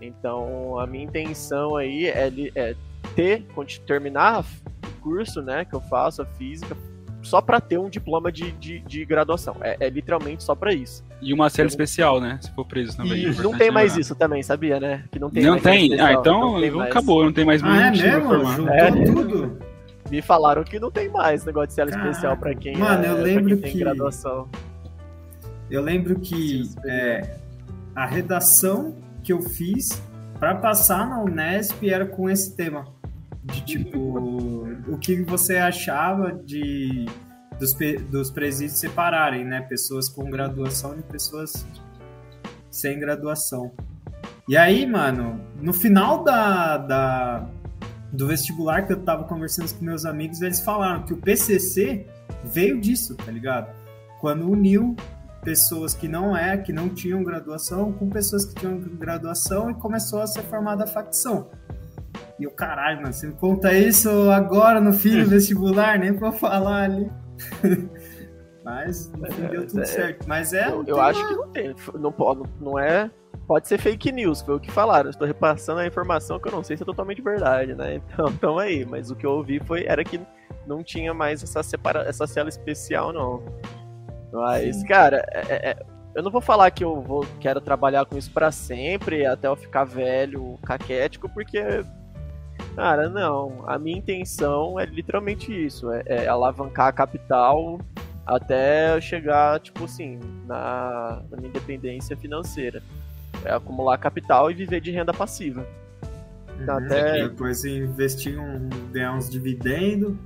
Então, a minha intenção aí é, é ter, terminar o curso, né, que eu faço, a física, só para ter um diploma de, de, de graduação. É, é, literalmente só para isso. E uma série eu... especial, né? Se for preso também. E não tem mais isso também, sabia, né? Que não tem. Não tem. Ah, então não acabou, não tem mais. Ah, é mesmo? É. tudo. Me falaram que não tem mais negócio de cela especial para quem, Mano, é, eu lembro quem que... graduação. Eu lembro que é, a redação que eu fiz para passar na Unesp era com esse tema. De tipo, o que você achava de dos, dos presídios separarem, né? Pessoas com graduação e pessoas sem graduação. E aí, mano, no final da, da, do vestibular que eu tava conversando com meus amigos, eles falaram que o PCC veio disso, tá ligado? Quando uniu pessoas que não é, que não tinham graduação, com pessoas que tinham graduação e começou a ser formada a facção. E o caralho, mano, você me conta isso agora no fim do *laughs* vestibular, nem pra falar ali. *laughs* Mas no fim deu tudo é, certo. Mas é. Eu, eu acho que não tem. Não, não é pode ser fake news, foi o que falaram. Estou repassando a informação que eu não sei se é totalmente verdade, né? *laughs* Então, então aí, mas o que eu ouvi foi era que não tinha mais essa separa, essa cela especial não. Mas, Sim. cara, é, é, é, eu não vou falar que eu vou quero trabalhar com isso para sempre, até eu ficar velho, caquético, porque cara, não. A minha intenção é literalmente isso, é, é alavancar a capital até chegar, tipo assim, na, na minha independência financeira é acumular capital e viver de renda passiva. Uhum. Até... Depois investir um, ganhar uns dividendos.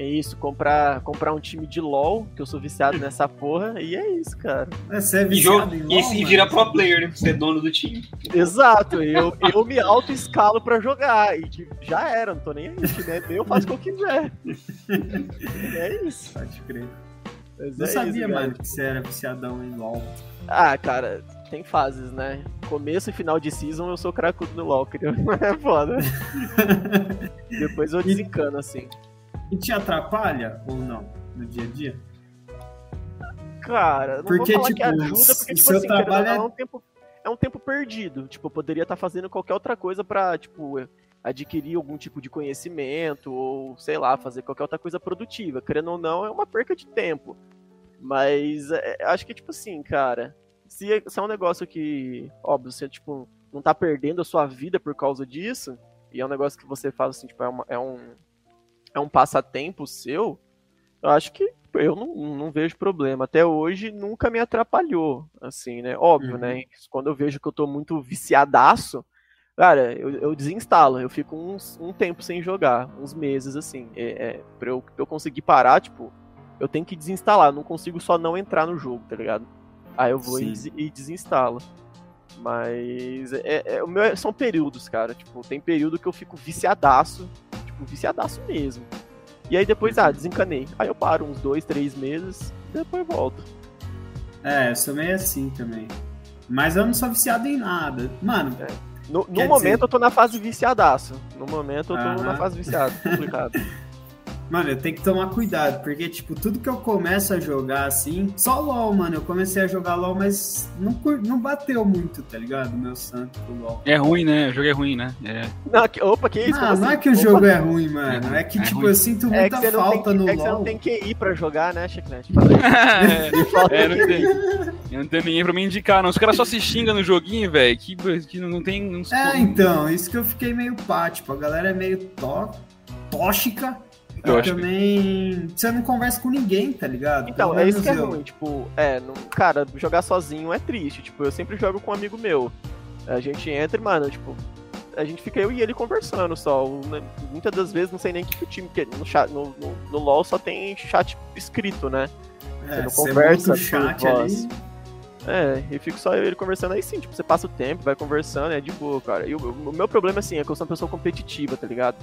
É isso, comprar, comprar um time de LOL, que eu sou viciado nessa porra, e é isso, cara. É, você é viciado e, LOL, e, virar pro player, né? Você é dono do time. Exato, eu, eu me auto-escalo pra jogar, e já era, não tô nem aí, né? Eu faço o que eu quiser. é isso. Pode crer. Mas eu é sabia, isso, mano, que você era viciadão em LOL. Ah, cara, tem fases, né? Começo e final de season eu sou cracudo no LoL, *laughs* é foda. *laughs* Depois eu desencano, assim. E te atrapalha ou não no dia a dia? Cara, não porque, vou falar tipo, que ajuda, porque, tipo assim, trabalho é... é... um tempo, é um tempo perdido. Tipo, eu poderia estar tá fazendo qualquer outra coisa pra, tipo, adquirir algum tipo de conhecimento ou, sei lá, fazer qualquer outra coisa produtiva. Querendo ou não, é uma perca de tempo. Mas é, acho que, tipo assim, cara, se é, se é um negócio que, óbvio, você, tipo, não tá perdendo a sua vida por causa disso, e é um negócio que você faz, assim, tipo, é, uma, é um, é um passatempo seu, eu acho que eu não, não vejo problema. Até hoje nunca me atrapalhou, assim, né? Óbvio, né? uhum. né? Quando eu vejo que eu tô muito viciadaço, cara, eu, eu desinstalo. Eu fico uns, um tempo sem jogar, uns meses, assim. É, é, pra, eu, pra eu conseguir parar, tipo, eu tenho que desinstalar. Eu não consigo só não entrar no jogo, tá ligado? Aí eu vou e, e, desinstalo. Mas é, é, o meu, é, são períodos, cara. Tipo, tem período que eu fico viciadaço. Tipo, viciadaço mesmo. E aí depois, ah, desencanei. Aí eu paro uns dois, três meses, depois volto. É, eu sou meio assim também. Mas eu não sou viciado em nada. Mano. É. No, no momento dizer... eu tô na fase viciadaço. No momento eu tô na fase viciado, complicado. *laughs* Mano, eu tenho que tomar cuidado, porque, tipo, tudo que eu começo a jogar assim. Só LOL, mano. Eu comecei a jogar LOL, mas não, não bateu muito, tá ligado? Meu santo LOL. É ruim, né? O jogo é ruim, né? É. Não, que, opa, que isso? Não, não assim? é que o opa. jogo é ruim, mano. É, é que, é tipo, ruim. eu sinto é muita é falta que, no é LOL. É que você não tem que ir pra jogar, né, Chiclete? *laughs* é, *laughs* não tem. Eu não tenho ninguém pra me indicar, não. Os caras só se xingam no joguinho, velho. Que, que não tem. Não é, então, isso que eu fiquei meio pá. Tipo, a galera é meio tó, tóxica. Eu e também. Que... Você não conversa com ninguém, tá ligado? Então, é isso que é eu. ruim. Tipo, é, não... cara, jogar sozinho é triste. Tipo, eu sempre jogo com um amigo meu. A gente entra e, mano, tipo, a gente fica eu e ele conversando só. Né? Muitas das vezes não sei nem que o time, porque no, chat, no, no, no, LoL só tem chat escrito, né? É, você não conversa. Você chat ali. É, e fico só ele conversando aí sim, tipo, você passa o tempo, vai conversando, é de boa, cara. E o, o meu problema, assim, é que eu sou uma pessoa competitiva, tá ligado?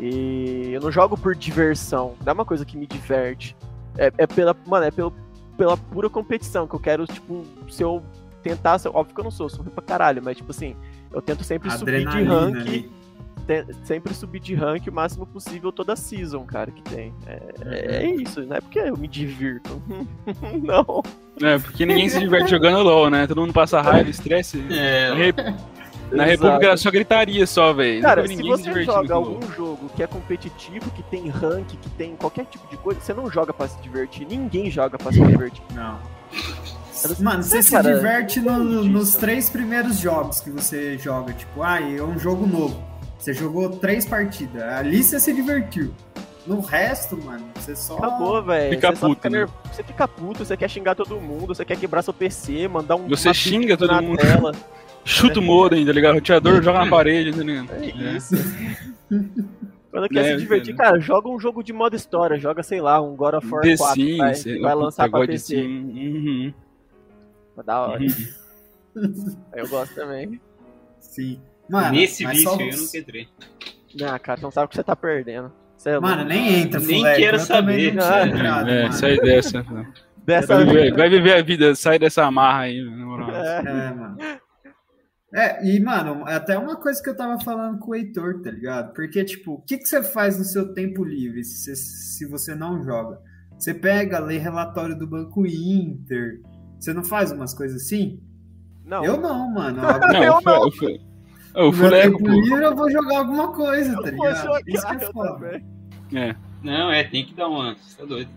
E eu não jogo por diversão, não é uma coisa que me diverte. É, é pela, mano, é pelo, pela pura competição, que eu quero, tipo, se eu tentar, se eu- óbvio que eu não sou, sou ruim pra caralho, mas, tipo assim, eu tento sempre subir de Adrenalina rank, ali. te- sempre subir de rank o máximo possível toda season, cara, que tem. É, é isso, não é porque eu me divirto. *laughs* não. É, porque ninguém se diverte jogando LOL, né? Todo mundo passa raiva, estresse. É, Na, Exato. República era só gritaria só, velho. Cara, se você divertindo joga algum jogo que é competitivo, que tem rank, que tem qualquer tipo de coisa, você não joga pra se divertir. Ninguém joga pra se divertir. Não. Mano, você É, se cara, diverte no- no- nos três primeiros jogos que você joga. Tipo, ah, é um jogo novo. Você jogou três partidas. Ali você se divertiu. No resto, mano, você só. Acabou, velho. Fica Você puto, fica né? nerv- Você fica puto, você quer xingar todo mundo, você quer quebrar seu PC, mandar um. Você xinga todo na mundo. Tela. *laughs* Chuta o modem, tá ligado? O roteador joga na parede, tá ligado? É isso. Quando quer É, se divertir, cara. cara, joga um jogo de modo história, joga, sei lá, um God of War The 4, Sims, vai, é, vai lançar pra PC. Uhum, Vai da hora. uhum. *laughs* Eu gosto também. Sim. Mano, Nesse mas vício só aí eu não você- entrei. Ah, cara, não sabe o que você tá perdendo. Você é Mano, nem entra, Nem Fuleco, quero saber. não tinha Ah, entrado, É, mano. sai dessa. Dessa Vai viver, vai viver a vida, sai dessa amarra aí, na moral. É. É, mano. É, e, mano, é até uma coisa que eu tava falando com o Heitor, tá ligado? Porque, tipo, o que, que você faz no seu tempo livre se, você- se você não joga? Você pega, lê relatório do Banco Inter. Você não faz umas coisas assim? Não, Eu não, mano. *laughs* Não, Eu não. No meu Fuleco, tempo livre eu vou jogar alguma coisa, tá eu vou ligado? jogar, Isso que é eu foda. É. Não, é, tem que dar uma. Você tá doido.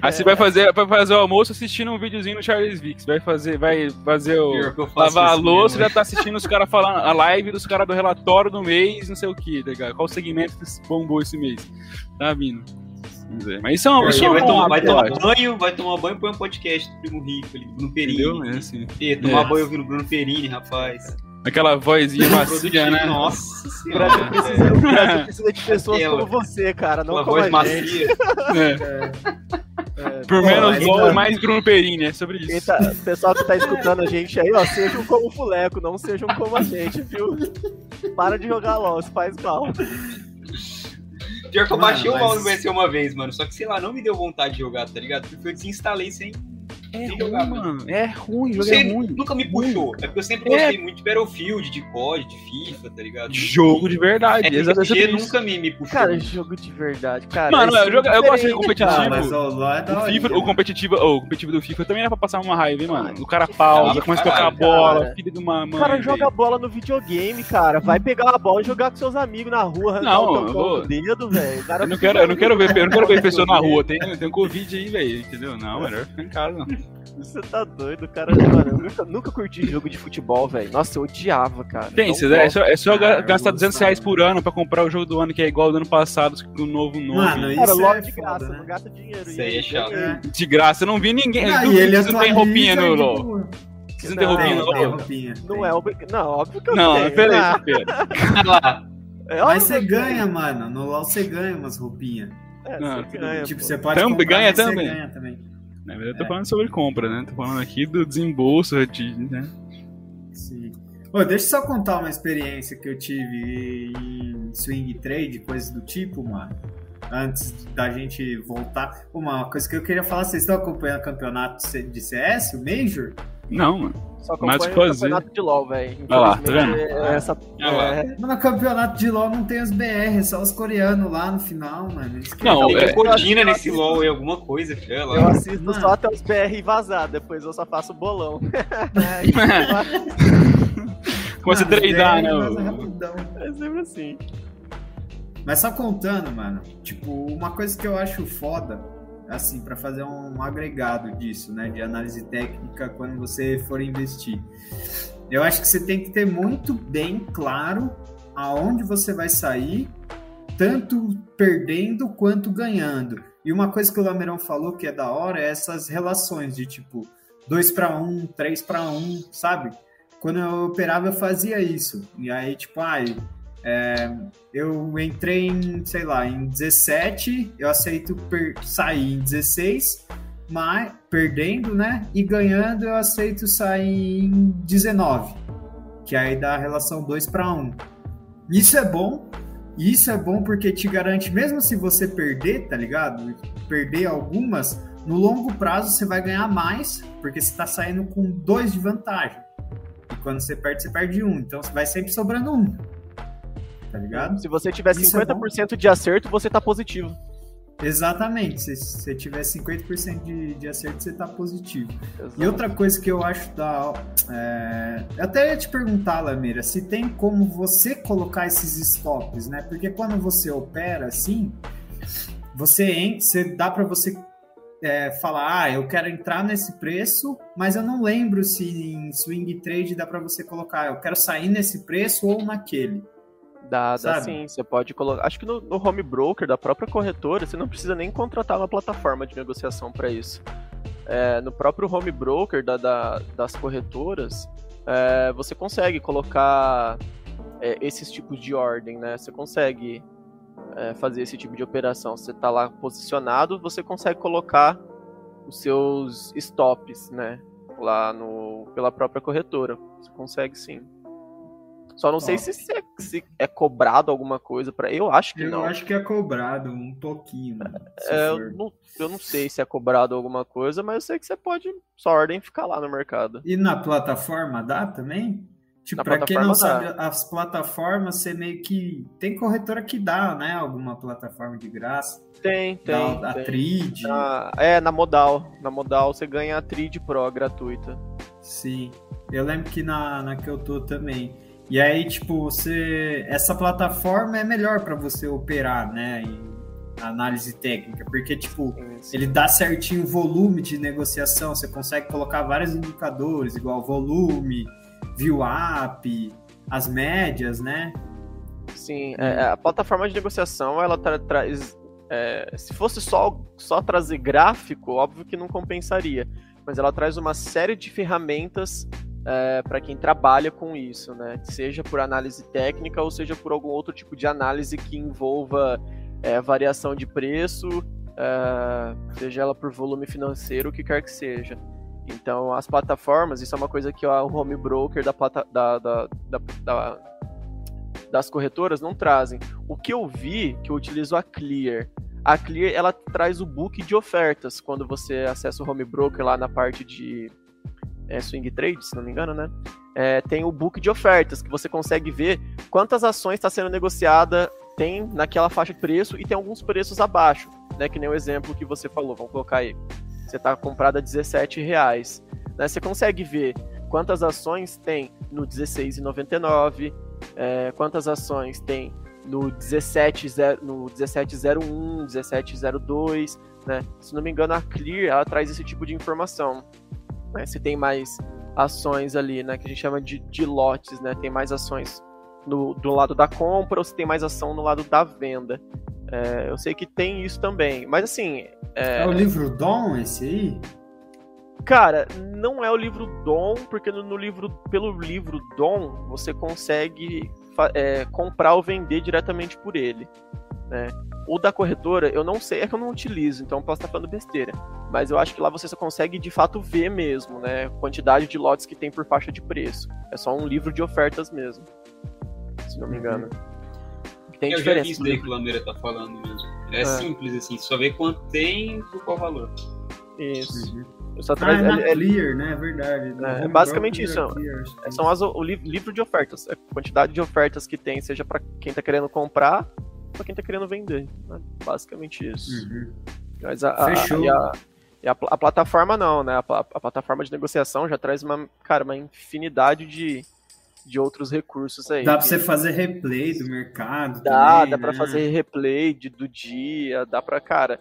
Aí você vai fazer, vai fazer o almoço assistindo um videozinho no Charles Vix. Vai fazer, vai fazer o. Lavar a louça, mesmo. já tá assistindo os caras falando a live dos caras do relatório do mês, não sei o que, tá ligado? Qual segmento que bombou esse mês? Tá vindo. Mas isso é um. Porque Isso é um vai, tomar, vai tomar banho, vai tomar banho e põe um podcast do Primo Rico ali, Bruno Entendeu? Perini. É assim. E, tomar É. banho ouvindo Bruno Perini, rapaz. Aquela vozinha macia, né? Nossa senhora. Brasil precisa, o Brasil precisa de pessoas Aquela- como você, cara, não Aquela como voz a gente. macia. É. É, Por Pô, menos mas, LOL mano, e mais Bruno Perini, é sobre isso. tá, o pessoal que tá escutando a gente aí, ó, sejam como o Fuleco, não sejam como a gente, viu? Para de jogar LOL, isso faz mal. Pior que eu baixei o mas- LOL no uma vez, mano. Só que, sei lá, não me deu vontade de jogar, tá ligado? Porque eu desinstalei sem. É ruim, mano. É ruim, Não jogo é ruim. nunca me puxou. É porque eu sempre É. gostei muito de Battlefield, de COD, de FIFA, tá ligado? Jogo de verdade. exatamente RPG isso. nunca me, me puxou. Cara, jogo de verdade, cara. Mano, é eu jogo- eu gosto de competitivo. Ah, mas o LoL é da O, FIFA, o competitivo, oh, o competitivo do FIFA também era pra passar uma raiva, hein, mano? O cara pausa, começa a tocar a bola, cara. filho de uma O mãe. cara joga velho. bola no videogame, cara. Vai pegar a bola e jogar com seus amigos na rua, Não, o eu vou- do dedo, velho. O Eu não quero, eu não quero ver, eu não quero ver jogando *laughs* pessoa na rua, tem, tem um Covid aí, velho, entendeu? Não, melhor ficar em casa. Você tá doido, cara. Mano, eu nunca, nunca curti jogo de futebol, velho. Nossa, eu odiava, cara. Tem, Não é só, é só eu gastar 200 reais por ano pra comprar o jogo do ano que é igual ao do ano passado, com um novo nome. Mano, Cara, isso logo é de foda, graça, né? não gasta dinheiro. Isso aí é chato. É. De graça, eu não vi ninguém. Ah, e ele não tem roupinha no LoL. tipo, Você não tem Não, roupinha no LoL? Não é obrigado. Não, óbvio que eu Não, tenho. peraí, pera. *laughs* Olha lá. é Mas você ganha, mano. No LoL você ganha umas roupinhas. É, Não, você ganha. tipo, pô. você pode Também comprar, ganha mas você também. ganha também. Na verdade, eu tô É. falando sobre compra, né? Tô falando aqui do desembolso, de, né? Sim. Ô, deixa eu só contar uma experiência que eu tive em swing trade, coisas do tipo, mano. Antes da gente voltar. Uma coisa que eu queria falar, vocês estão acompanhando o campeonato de CS, o Major? Não, mano. Só Mas acompanha o fazer- campeonato de LOL, velho. Olha lá, tá vendo? é Essa, Olha lá. é, Mas no campeonato de LoL não tem os BR, é só os coreanos lá no final, mano. Eles Não, Tem é- Codina nesse LOL e alguma coisa. Olha eu lá. assisto Mano. só até os BR vazar, depois eu só faço bolão. *laughs* *laughs* Começa a treinar, né? é sempre assim. Mas só contando, mano, tipo, uma coisa que eu acho foda, assim, pra fazer um agregado disso, né, de análise técnica quando você for investir. Eu acho que você tem que ter muito bem claro aonde você vai sair, tanto perdendo quanto ganhando. E uma coisa que o Lamerão falou que é da hora é essas relações de tipo 2 para 1, 3 para 1, sabe? Quando eu operava eu fazia isso. E aí, tipo, ai, é, eu entrei em, sei lá, em 17, eu aceito per- sair em 16, mas perdendo, né? E ganhando eu aceito sair em 19, que aí dá a relação 2 para 1. Isso é bom. Isso é bom porque te garante, mesmo se você perder, tá ligado? Perder algumas, no longo prazo você vai ganhar mais, porque você está saindo com dois de vantagem. E quando você perde, você perde um. Então vai sempre sobrando um. Tá ligado? Se você tiver Isso 50% é de acerto, você tá positivo. Exatamente. Se você tiver 50% de, de acerto, você tá positivo. Exato. E outra coisa que eu acho da. É, eu até ia te perguntar, Lamira, se tem como você colocar esses stops, né? Porque quando você opera assim, você, você dá para você é, falar, ah, eu quero entrar nesse preço, mas eu não lembro se em swing trade dá para você colocar, eu quero sair nesse preço ou naquele. Dá, dá sim. Você pode colocar. Acho que no, no, home broker da própria corretora, você não precisa nem contratar uma plataforma de negociação para isso. É, no próprio home broker da, da das corretoras, é, você consegue colocar é, esses tipos de ordem, né? Você consegue é, fazer esse tipo de operação. Você está lá posicionado, você consegue colocar os seus stops, né? Lá no, pela própria corretora. Você consegue sim. Só não Top. sei se, é, se é cobrado alguma coisa para. Eu acho que eu não. Eu acho que é cobrado um pouquinho. É, eu, não, eu não sei se é cobrado alguma coisa, mas eu sei que você pode só ordem ficar lá no mercado. E na plataforma dá também? Tipo, para quem não sabe, as plataformas, você meio que. Tem corretora que dá, né? Alguma plataforma de graça. Tem, tem. Dá, a Trid. Na, é, na Modal. Na Modal você ganha a Trid Pro gratuita. Sim. Eu lembro que na, na que eu tô também. E aí, tipo, você. Essa plataforma é melhor para você operar, né? Em análise técnica, porque, tipo, ele dá certinho o volume de negociação, você consegue colocar vários indicadores, igual volume, view up, as médias, né? Sim, é, a plataforma de negociação, ela tra traz. É, se fosse só, só trazer gráfico, óbvio que não compensaria, mas ela traz uma série de ferramentas é, para quem trabalha com isso, né? Seja por análise técnica ou seja por algum outro tipo de análise que envolva é, variação de preço, é, seja ela por volume financeiro, o que quer que seja. Então, as plataformas, isso é uma coisa que o home broker da, da, da, da, das corretoras não trazem. O que eu vi, que eu utilizo a Clear, a Clear ela traz o book de ofertas quando você acessa o home broker lá na parte de é, swing trade, se não me engano, né? É, tem o book de ofertas, que você consegue ver quantas ações está sendo negociada tem naquela faixa de preço e tem alguns preços abaixo, né? Que nem o exemplo que você falou, vamos colocar aí. Você está comprado a 17 reais. Né? Você consegue ver quantas ações tem no 16,99, é, quantas ações tem no 17, no 1701, 1702, né? Se não me engano, a Clear ela traz esse tipo de informação né? Se tem mais ações ali, né, que a gente chama de, de lotes, né? Tem mais ações no, do lado da compra ou se tem mais ação no lado da venda. É, eu sei que tem isso também, mas assim. É... é, o livro Dom esse aí? Cara, não é o livro Dom, porque no, no livro, pelo livro Dom, você consegue é, comprar ou vender diretamente por ele. Né? O da corretora, eu não sei, é que eu não utilizo, então posso estar falando besteira. Mas eu acho que lá você só consegue de fato ver mesmo, né? Quantidade de lotes que tem por faixa de preço. É só um livro de ofertas mesmo. Se não me engano. Tem eu diferença. Já vi isso daí que o Lameira tá falando mesmo. É, é, simples assim, só ver quanto tem e qual valor. Isso. Uhum. Só ah, traz, é na é, Clear, né? É verdade. É, é basicamente isso. Clear, são as, o livro de ofertas. A quantidade de ofertas que tem, seja para quem tá querendo comprar para quem tá querendo vender. Né? Basicamente isso. Uhum. Mas a, Fechou. A, e a, e a, a, plataforma não, né? A, a, plataforma de negociação já traz uma, cara, uma infinidade de, de outros recursos aí. Dá para você fazer replay do mercado. Dá, também, dá né? para fazer replay de, do dia, dá para, cara,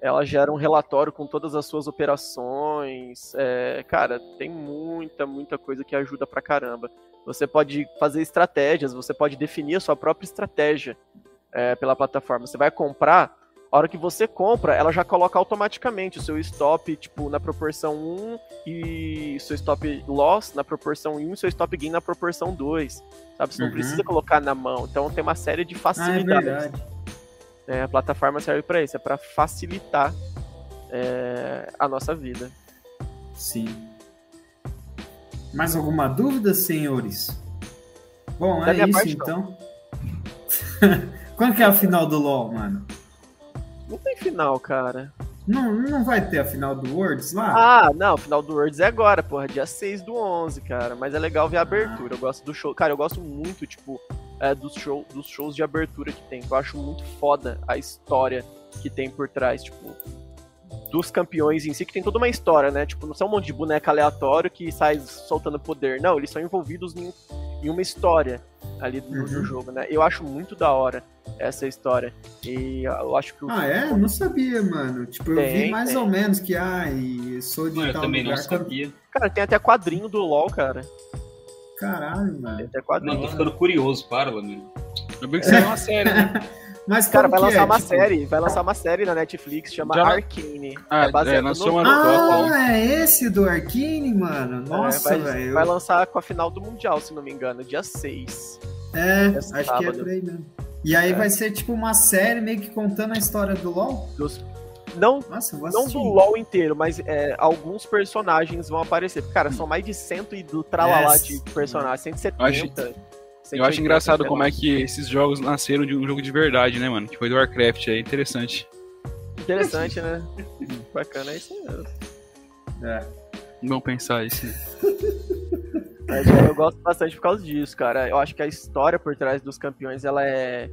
ela gera um relatório com todas as suas operações. É, cara, tem muita, muita coisa que ajuda pra caramba. Você pode fazer estratégias, você pode definir a sua própria estratégia é, pela plataforma. Você vai comprar, a hora que você compra, ela já coloca automaticamente o seu stop, tipo, na proporção 1 e seu stop loss na proporção 1 e seu stop gain na proporção 2. Sabe? Você uhum. não precisa colocar na mão. Então tem uma série de facilidades. Ah, é verdade. É, a plataforma serve para isso, é para facilitar é, a nossa vida. Sim. Mais alguma dúvida, senhores? Bom, Da é isso parte, então. *laughs* Quando que é a final do LoL, mano? Não tem final, cara. Não, não vai ter a final do Worlds lá? Ah, não, final do Worlds é agora, porra, dia 6 do 11, cara. Mas é legal ver a abertura. Eu gosto do show. Cara, eu gosto muito, tipo, é, dos, show, dos shows de abertura que tem. Eu acho muito foda a história que tem por trás, tipo, dos campeões em si, que tem toda uma história, né? Tipo, não são um monte de boneco aleatório que sai soltando poder. Não, eles são envolvidos em, em uma história ali do, do Uhum. jogo, né? Eu acho muito da hora essa história. E eu acho que o. Ah, é? Não sabia, mano. Tipo, eu vi Tem, mais tem. ou menos que, ai, sou de Mano, eu tal também não lugar. quando- sabia. Cara, tem até quadrinho do LoL, cara. Caralho, Tem mano. até quadrinho. Mano, tô ficando curioso, para, mano. Eu vi que saiu uma *laughs* série, né? Mas Cara, vai lançar é, uma tipo? série, vai lançar uma série na Netflix, chama Já- Arcane. Ah, é baseado é, no... Ah, é esse do Arkane, mano? Nossa, É, vai, velho. vai lançar com a final do Mundial, se não me engano, dia 6. É, acho que é sábado. por aí mesmo. E aí É. vai ser tipo uma série meio que contando a história do LoL? Dos... Não, Nossa, não do LoL inteiro, mas é, alguns personagens vão aparecer. Cara, são mais de cento e do tralalá É, de personagens, 170. Eu acho- Eu acho engraçado como é que esses jogos nasceram de um jogo de verdade, né, mano? Que foi do Warcraft, é interessante. Interessante, né? *laughs* Bacana, é isso mesmo. É. Vamos pensar isso. *laughs* Mas eu gosto bastante por causa disso, cara. Eu acho que a história por trás dos campeões, ela é,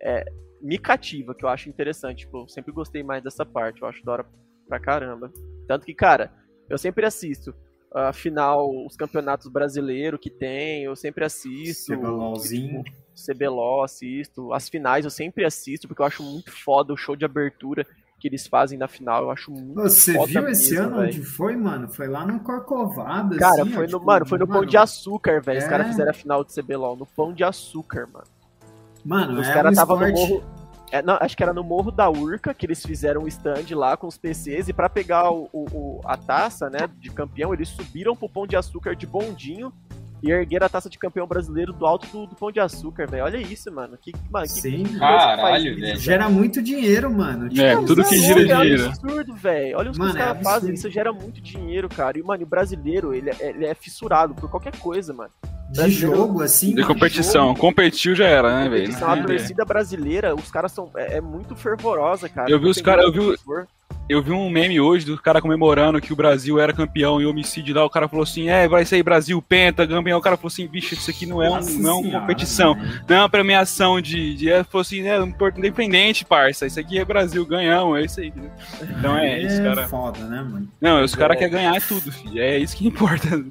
é me cativa, que eu acho interessante. Tipo, eu sempre gostei mais dessa parte, eu acho da hora pra caramba. Tanto que, cara, eu sempre assisto. Afinal, os campeonatos brasileiros que tem, eu sempre assisto. CBLOLzinho. CBLOL, assisto. As finais eu sempre assisto, porque eu acho muito foda o show de abertura que eles fazem na final. Eu acho muito Você viu esse mesmo, ano velho. onde foi, mano? Foi lá no Corcovado, Cara, assim, foi no, tipo, mano, foi no Pão de Açúcar, velho. Os É. caras fizeram a final de CBLOL no Pão de Açúcar, mano. Mano, Os é caras um estavam no morro. é, não, acho que era no Morro da Urca que eles fizeram um stand lá com os PCs e pra pegar o- o- a taça, né, de campeão, eles subiram pro Pão de Açúcar de bondinho e ergueram a taça de campeão brasileiro do alto do, do Pão de Açúcar, velho. Olha isso, mano. Que, mano, que Sim. que Caralho, faz isso, velho. Gera muito dinheiro, mano. Tipo, É, tudo que gira é louco, dinheiro. É absurdo, velho. Olha os que os é caras absurdo. fazem. Isso gera muito dinheiro, cara. E, mano, o brasileiro, ele, é- ele é fissurado por qualquer coisa, mano. De jogo, assim. De competição. Competiu já era, né, velho? A torcida brasileira, os caras são. É, é muito fervorosa, cara. Eu vi os Tem cara- eu vi-. Eu vi um meme hoje do cara comemorando que o Brasil era campeão em homicídio lá. O cara falou assim: é, vai sair Brasil, penta, campeão. O cara falou assim: bicho, isso aqui não é, um, Nossa não é uma competição. mano. Não é uma premiação de. de ele falou assim: é um porto independente, parça. Isso aqui é Brasil, ganhamos, é isso aí. Então é isso, cara. foda, né, mano? Não, os caras É. querem ganhar tudo, filho. É isso que importa.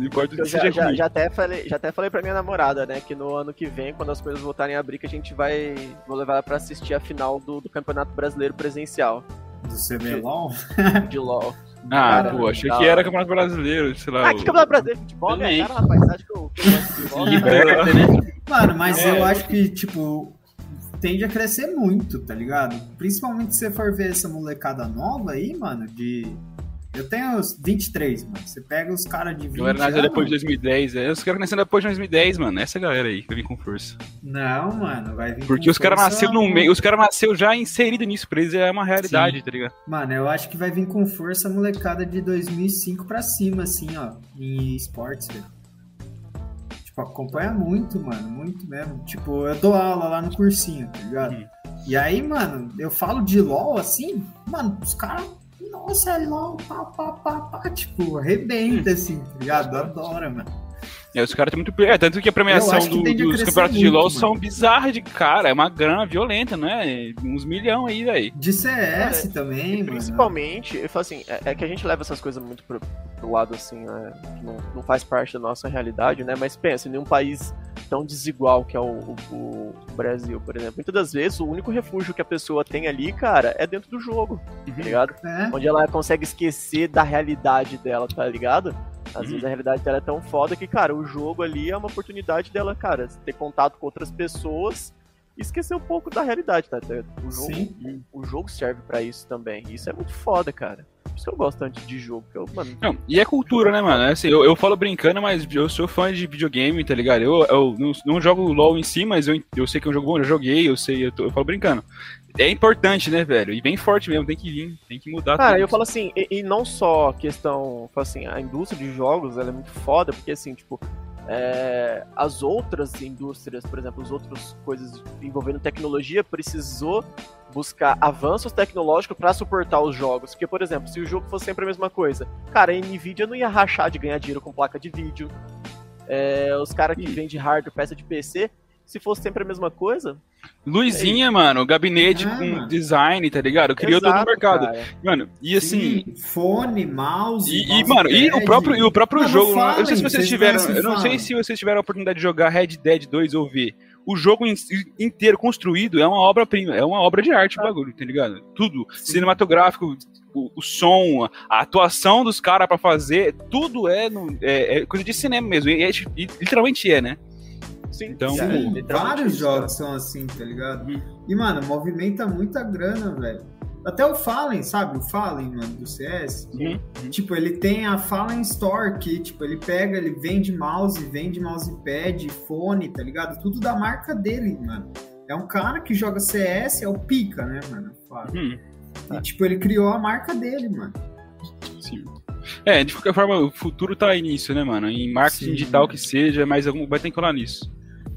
Não importa o Eu que já, seja já, ruim. já até falei, já até falei pra minha namorada, né? Que no ano que vem, quando as coisas voltarem a abrir, que a gente vai. Vou levar ela pra assistir a final do, do Campeonato Brasileiro Presencial Do CBLOL. de LOL. Ah, Cara, pô, achei que era Campeonato Brasileiro, sei lá. Ah, que o- Campeonato Brasileiro de Futebol, minha cara, rapaz. Acha que eu, que eu gosto de futebol? Liberta, né? Mano, mas É. eu acho que, tipo, tende a crescer muito, tá ligado? Principalmente se você for ver essa molecada nova aí, mano, de. Eu tenho os 23, mano. Você pega os caras de 20 Galera nasceu depois de 2010. É, os caras nasceram depois de 2010, mano. Essa galera aí que vai vir com força. Não, mano, vai vir Porque com os caras força- nasceram no meio. Os caras nasceram já inserido nisso. Pra eles é uma realidade, tá ligado? Mano, eu acho que vai vir com força a molecada de 2005 pra cima, assim, ó, em esportes, velho. Tipo, acompanha muito, mano, muito mesmo. Tipo, eu dou aula lá no cursinho, tá ligado? Uhum. E aí, mano, eu falo de LOL assim, mano, os caras, nossa, é LOL, pá, pá, pá, pá, tipo, arrebenta, assim, tá ligado? Adora, mano. É, os caras têm muito. É, tanto que a premiação que do- dos campeonatos de muito, LoL mano. são bizarras de cara. É uma grana violenta, não é? Uns milhão aí, velho. De CS também, E mano. principalmente, eu falo assim, é, é que a gente leva essas coisas muito pro, pro lado assim, né, que não, não faz parte da nossa realidade, né? Mas pensa, em um país tão desigual que é o, o- o Brasil, por exemplo. Muitas das vezes, o único refúgio que a pessoa tem ali, cara, é dentro do jogo, tá ligado? É, Onde ela consegue esquecer da realidade dela, tá ligado? Às Uhum. vezes a realidade dela é tão foda que, cara, o jogo ali é uma oportunidade dela, cara, ter contato com outras pessoas e esquecer um pouco da realidade, tá? O jogo, Sim. o jogo serve pra isso também. E isso é muito foda, cara. Por isso que eu gosto tanto de jogo, eu, mano, Não, e é cultura, né, mano? É Assim, eu, eu falo brincando, mas eu sou fã de videogame, tá ligado? Eu, eu não, não jogo LOL em si, mas eu, eu sei que é um jogo bom, eu joguei, eu sei, eu, tô- eu falo brincando. É importante, né, velho? E bem forte mesmo, tem que vir, tem que mudar Cara, eu falo assim, e, e não só questão, assim, a indústria de jogos, ela é muito foda, porque assim, tipo, é, as outras indústrias, por exemplo, as outras coisas envolvendo tecnologia, precisou buscar avanços tecnológicos para suportar os jogos. Porque, por exemplo, se o jogo fosse sempre a mesma coisa, cara, a Nvidia não ia rachar de ganhar dinheiro com placa de vídeo. É, os caras que vendem hardware, peça de PC, se fosse sempre a mesma coisa. Luizinha, mano, gabinete Ah, com mano. design, tá ligado? Criou todo o mercado. cara. Mano, e assim. Sim, fone, mouse. E, e, mano, e o próprio, e o próprio Mano, jogo, falem, eu não sei se vocês vocês tiveram, eu não sei se vocês tiveram a oportunidade de jogar Red Dead 2 ou ver. O jogo in- inteiro construído é uma obra-prima, é uma obra de arte o bagulho, tá ligado? Tudo, cinematográfico, o, o som, a atuação dos caras pra fazer, tudo é, no- é- é coisa de cinema mesmo, e, é- e literalmente é, né? Sim, Então, Sim, literalmente vários jogos são assim, tá ligado? E, mano, movimenta muita grana, velho. Até o Fallen, sabe? O Fallen, mano, do CS. Uhum. Tipo, ele tem a Fallen Store que, tipo, ele pega, ele vende mouse, vende mousepad, fone, tá ligado? Tudo da marca dele, mano. É um cara que joga CS, é o pica, né, mano? Fala. Hum, E, tipo, ele criou a marca dele, mano. sim. É, de qualquer forma, o futuro tá aí nisso, né, mano? Em marketing Sim. digital que seja, mas algum, vai ter que rolar nisso.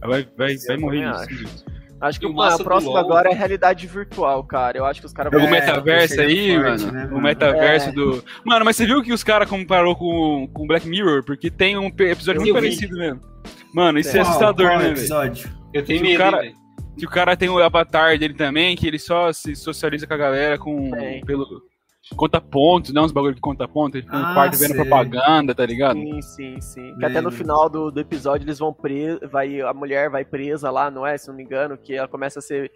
Vai, vai, vai morrer nisso. Acho que o o, massa a próxima agora é realidade virtual, cara. Eu acho que os caras O É, metaverso aí, forte, mano. né, O metaverso É. do. Mano, mas você viu que os caras comparou com, com Black Mirror? Porque tem um episódio Eu muito vi. parecido mesmo. Mano, isso é Qual- assustador, qual né, velho? episódio? Eu tenho Que o medo, cara-. Que o cara tem o avatar dele também, que ele só se socializa com a galera com. Pelo. Conta pontos, né? Uns bagulho que conta pontos, ele fica no Ah, quarto vendo propaganda, tá ligado? Sim, sim, sim. Que até no final do, do episódio eles vão preso, vai a mulher vai presa lá, não é? Se não me engano, que ela começa a ser